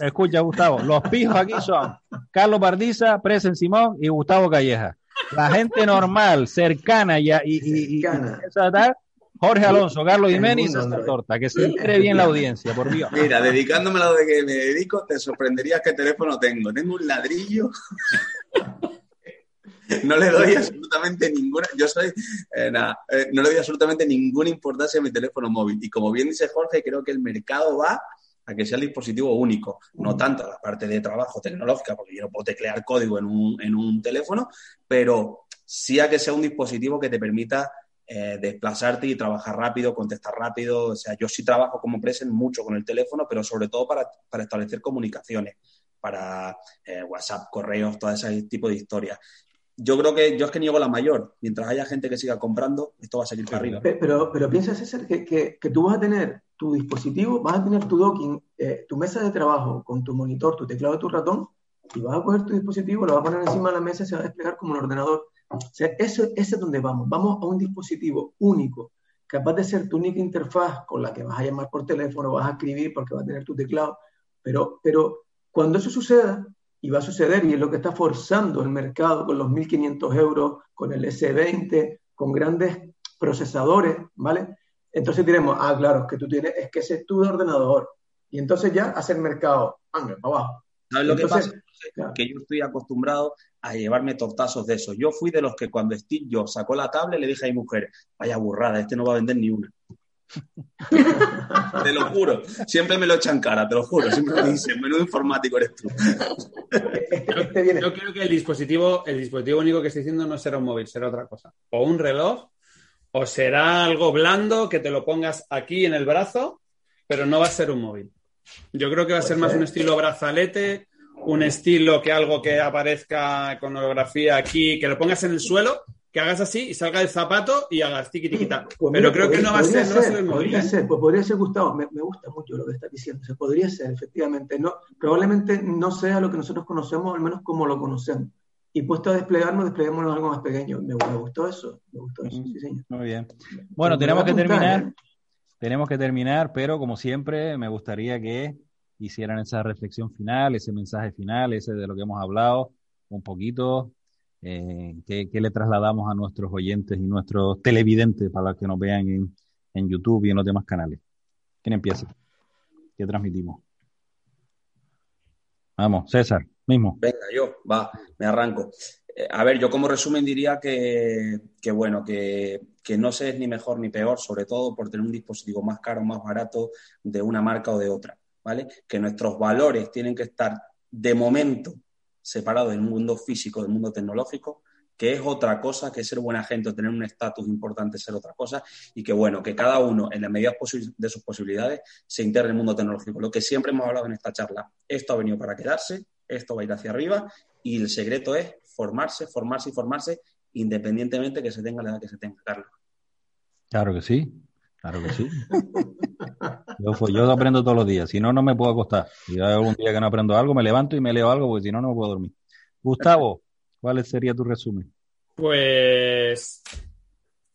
A: escucha Gustavo, los pijos aquí son Carlos Bardiza, Presen Simón y Gustavo Calleja la gente normal, cercana y, y, y, Jorge Alonso, Carlos Jiménez y Torta, que se entere bien la audiencia, por Dios.
D: Mira, dedicándome a lo de que me dedico, te sorprenderías qué teléfono tengo. Tengo un ladrillo. *laughs* *laughs* no le doy absolutamente ninguna, yo soy, eh, nada, eh, no le doy absolutamente ninguna importancia a mi teléfono móvil. Y como bien dice Jorge, creo que el mercado va a que sea el dispositivo único, no tanto a la parte de trabajo tecnológica, porque yo no puedo teclear código en un, en un teléfono, pero sí a que sea un dispositivo que te permita eh, desplazarte y trabajar rápido, contestar rápido. O sea, yo sí trabajo como present mucho con el teléfono, pero sobre todo para, para establecer comunicaciones, para eh, WhatsApp, correos, todo ese tipo de historias yo creo que yo es que niego la mayor. Mientras haya gente que siga comprando, esto va a seguir para arriba.
B: Pero, pero piensa, César, que, que, que, tú vas a tener tu dispositivo, vas a tener tu docking, eh, tu mesa de trabajo con tu monitor, tu teclado tu ratón, y vas a coger tu dispositivo, lo vas a poner encima de la mesa y se va a desplegar como un ordenador. O sea, eso, ese es donde vamos. Vamos a un dispositivo único, capaz de ser tu única interfaz con la que vas a llamar por teléfono, vas a escribir porque va a tener tu teclado. Pero, pero cuando eso suceda, y va a suceder, y es lo que está forzando el mercado con los 1.500 euros, con el S20, con grandes procesadores, ¿vale? Entonces diremos, ah, claro, que tú tienes, es que ese es tu ordenador. Y entonces ya hace el mercado, anda, para abajo.
D: ¿Sabes lo que pasa? Que yo estoy acostumbrado a llevarme tortazos de eso. Yo fui de los que cuando Steve Jobs sacó la tablet le dije a mi mujer, vaya burrada, este no va a vender ni una. Te lo juro. Siempre me lo echan cara, te lo juro. Siempre me dicen, menudo informático eres tú.
C: Yo, creo que el dispositivo, el dispositivo único que estoy diciendo no será un móvil, será otra cosa. O un reloj, o será algo blando que te lo pongas aquí en el brazo, pero no va a ser un móvil. Yo creo que va a ser más un estilo brazalete, un estilo que algo que aparezca con holografía aquí, que lo pongas en el suelo que hagas así y salga el zapato y hagas tiki tiki pues Pero creo que no va a ser, no el móvil.
B: Podría ser, pues podría ser Gustavo, me, gusta mucho lo que estás diciendo. Se podría ser, efectivamente. No, probablemente no sea lo que nosotros conocemos, al menos como lo conocemos. Y puesto a desplegarnos, despleguémoslo algo más pequeño. Me, gustó eso, me gustó eso, sí, señor.
A: Muy bien. Bueno, tenemos que terminar. ¿eh? Tenemos que terminar, pero como siempre, me gustaría que hicieran esa reflexión final, ese mensaje final, ese de lo que hemos hablado, un poquito eh, ¿qué, le trasladamos a nuestros oyentes y nuestros televidentes para que nos vean en, YouTube y en los demás canales? ¿Quién empieza? ¿Qué transmitimos? Vamos, César, mismo.
D: Venga, yo, va, me arranco. Eh, a ver, yo como resumen diría que, que bueno, que, que, no se es ni mejor ni peor, sobre todo por tener un dispositivo más caro más barato de una marca o de otra, ¿vale? Que nuestros valores tienen que estar de momento separado del mundo físico, del mundo tecnológico, que es otra cosa que ser buena gente o tener un estatus importante ser otra cosa, y que bueno, que cada uno en la medida de sus posibilidades se integre en el mundo tecnológico. Lo que siempre hemos hablado en esta charla, esto ha venido para quedarse, esto va a ir hacia arriba, y el secreto es formarse, formarse y formarse, independientemente que se tenga la edad que se tenga, Carlos.
A: Claro que sí, claro que sí. Yo, yo aprendo todos los días, si no, no me puedo acostar. Si hay algún día que no aprendo algo, me levanto y me leo algo, porque si no, no puedo dormir. Gustavo, ¿cuál sería tu resumen?
C: Pues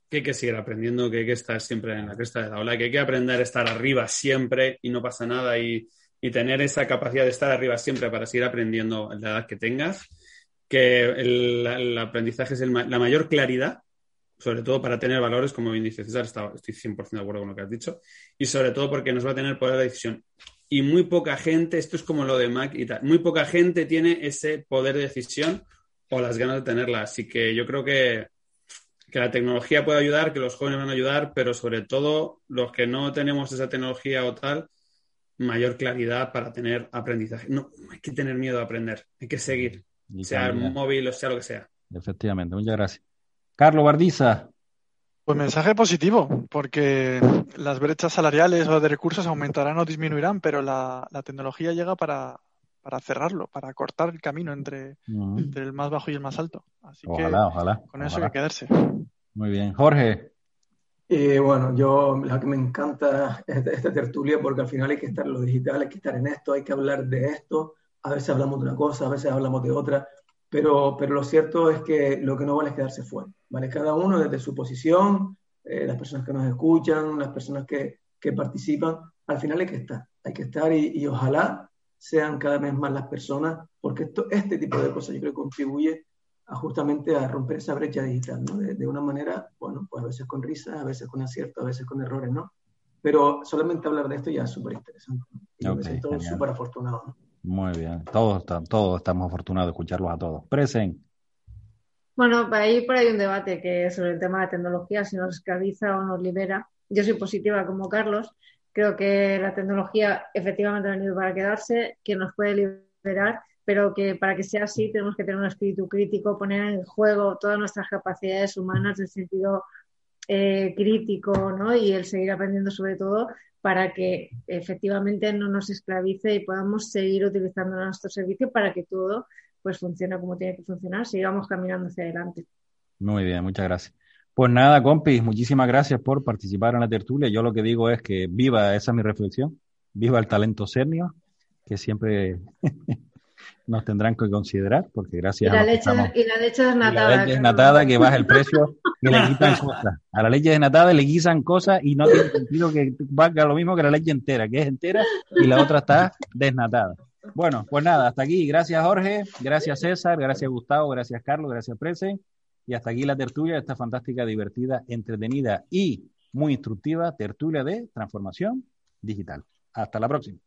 C: que hay que seguir aprendiendo, que hay que estar siempre en la cresta de la ola, que hay que aprender a estar arriba siempre y no pasa nada y, tener esa capacidad de estar arriba siempre para seguir aprendiendo en la edad que tengas, que el, aprendizaje es la mayor claridad sobre todo para tener valores, como bien dice César, estoy 100% de acuerdo con lo que has dicho, y sobre todo porque nos va a tener poder de decisión. Y muy poca gente, esto es como lo de Mac y tal, muy poca gente tiene ese poder de decisión o las ganas de tenerla. Así que yo creo que, que la tecnología puede ayudar, que los jóvenes van a ayudar, pero sobre todo los que no tenemos esa tecnología o tal, mayor claridad para tener aprendizaje. No hay que tener miedo a aprender, hay que seguir, sea móvil o sea lo que sea.
A: Efectivamente, muchas gracias. Carlos Bardiza.
E: Pues mensaje positivo, porque las brechas salariales o de recursos aumentarán o disminuirán, pero la, tecnología llega para, cerrarlo, para cortar el camino entre, el más bajo y el más alto. Así que con eso hay que quedarse.
A: Muy bien. Jorge.
B: Eh, bueno, yo la que me encanta esta, esta tertulia porque al final hay que estar en lo digital, hay que estar en esto, hay que hablar de esto. A veces hablamos de una cosa, a veces hablamos de otra pero, pero lo cierto es que lo que no vale es quedarse fuera, ¿vale? Cada uno desde su posición, eh, las personas que nos escuchan, las personas que, que, participan, al final hay que estar, hay que estar y, y, ojalá sean cada vez más las personas, porque esto, este tipo de cosas yo creo que contribuye a justamente a romper esa brecha digital, ¿no? De, de, una manera, bueno, pues a veces con risas, a veces con aciertos, a veces con errores, ¿no? Pero solamente hablar de esto ya es súper interesante. ¿no? Y me siento súper afortunado, ¿no?
A: Muy bien, todos, todos estamos afortunados de escucharlos a todos. Presen.
F: Bueno, ahí por ahí un debate que sobre el tema de tecnología, si nos esclaviza o nos libera. Yo soy positiva como Carlos. Creo que la tecnología efectivamente ha venido para quedarse, que nos puede liberar, pero que para que sea así tenemos que tener un espíritu crítico, poner en juego todas nuestras capacidades humanas en sentido eh, crítico, ¿no? Y el seguir aprendiendo sobre todo para que efectivamente no nos esclavice y podamos seguir utilizando nuestro servicio para que todo pues funcione como tiene que funcionar, sigamos caminando hacia adelante.
A: Muy bien, muchas gracias. Pues nada, compis, muchísimas gracias por participar en la tertulia. Yo lo que digo es que viva, esa es mi reflexión, viva el talento sernio, que siempre *laughs* nos tendrán que considerar, porque gracias
F: y la leche, y la leche desnatada.
A: la leche desnatada que baja el precio y le *laughs* quitan cosas. A la leche desnatada le guisan cosas y no tiene sentido que valga lo mismo que la leche entera, que es entera y la otra está desnatada. Bueno, pues nada, hasta aquí. Gracias Jorge, gracias César, gracias Gustavo, gracias Carlos, gracias Prese. Y hasta aquí la tertulia, esta fantástica, divertida, entretenida y muy instructiva tertulia de transformación digital. Hasta la próxima.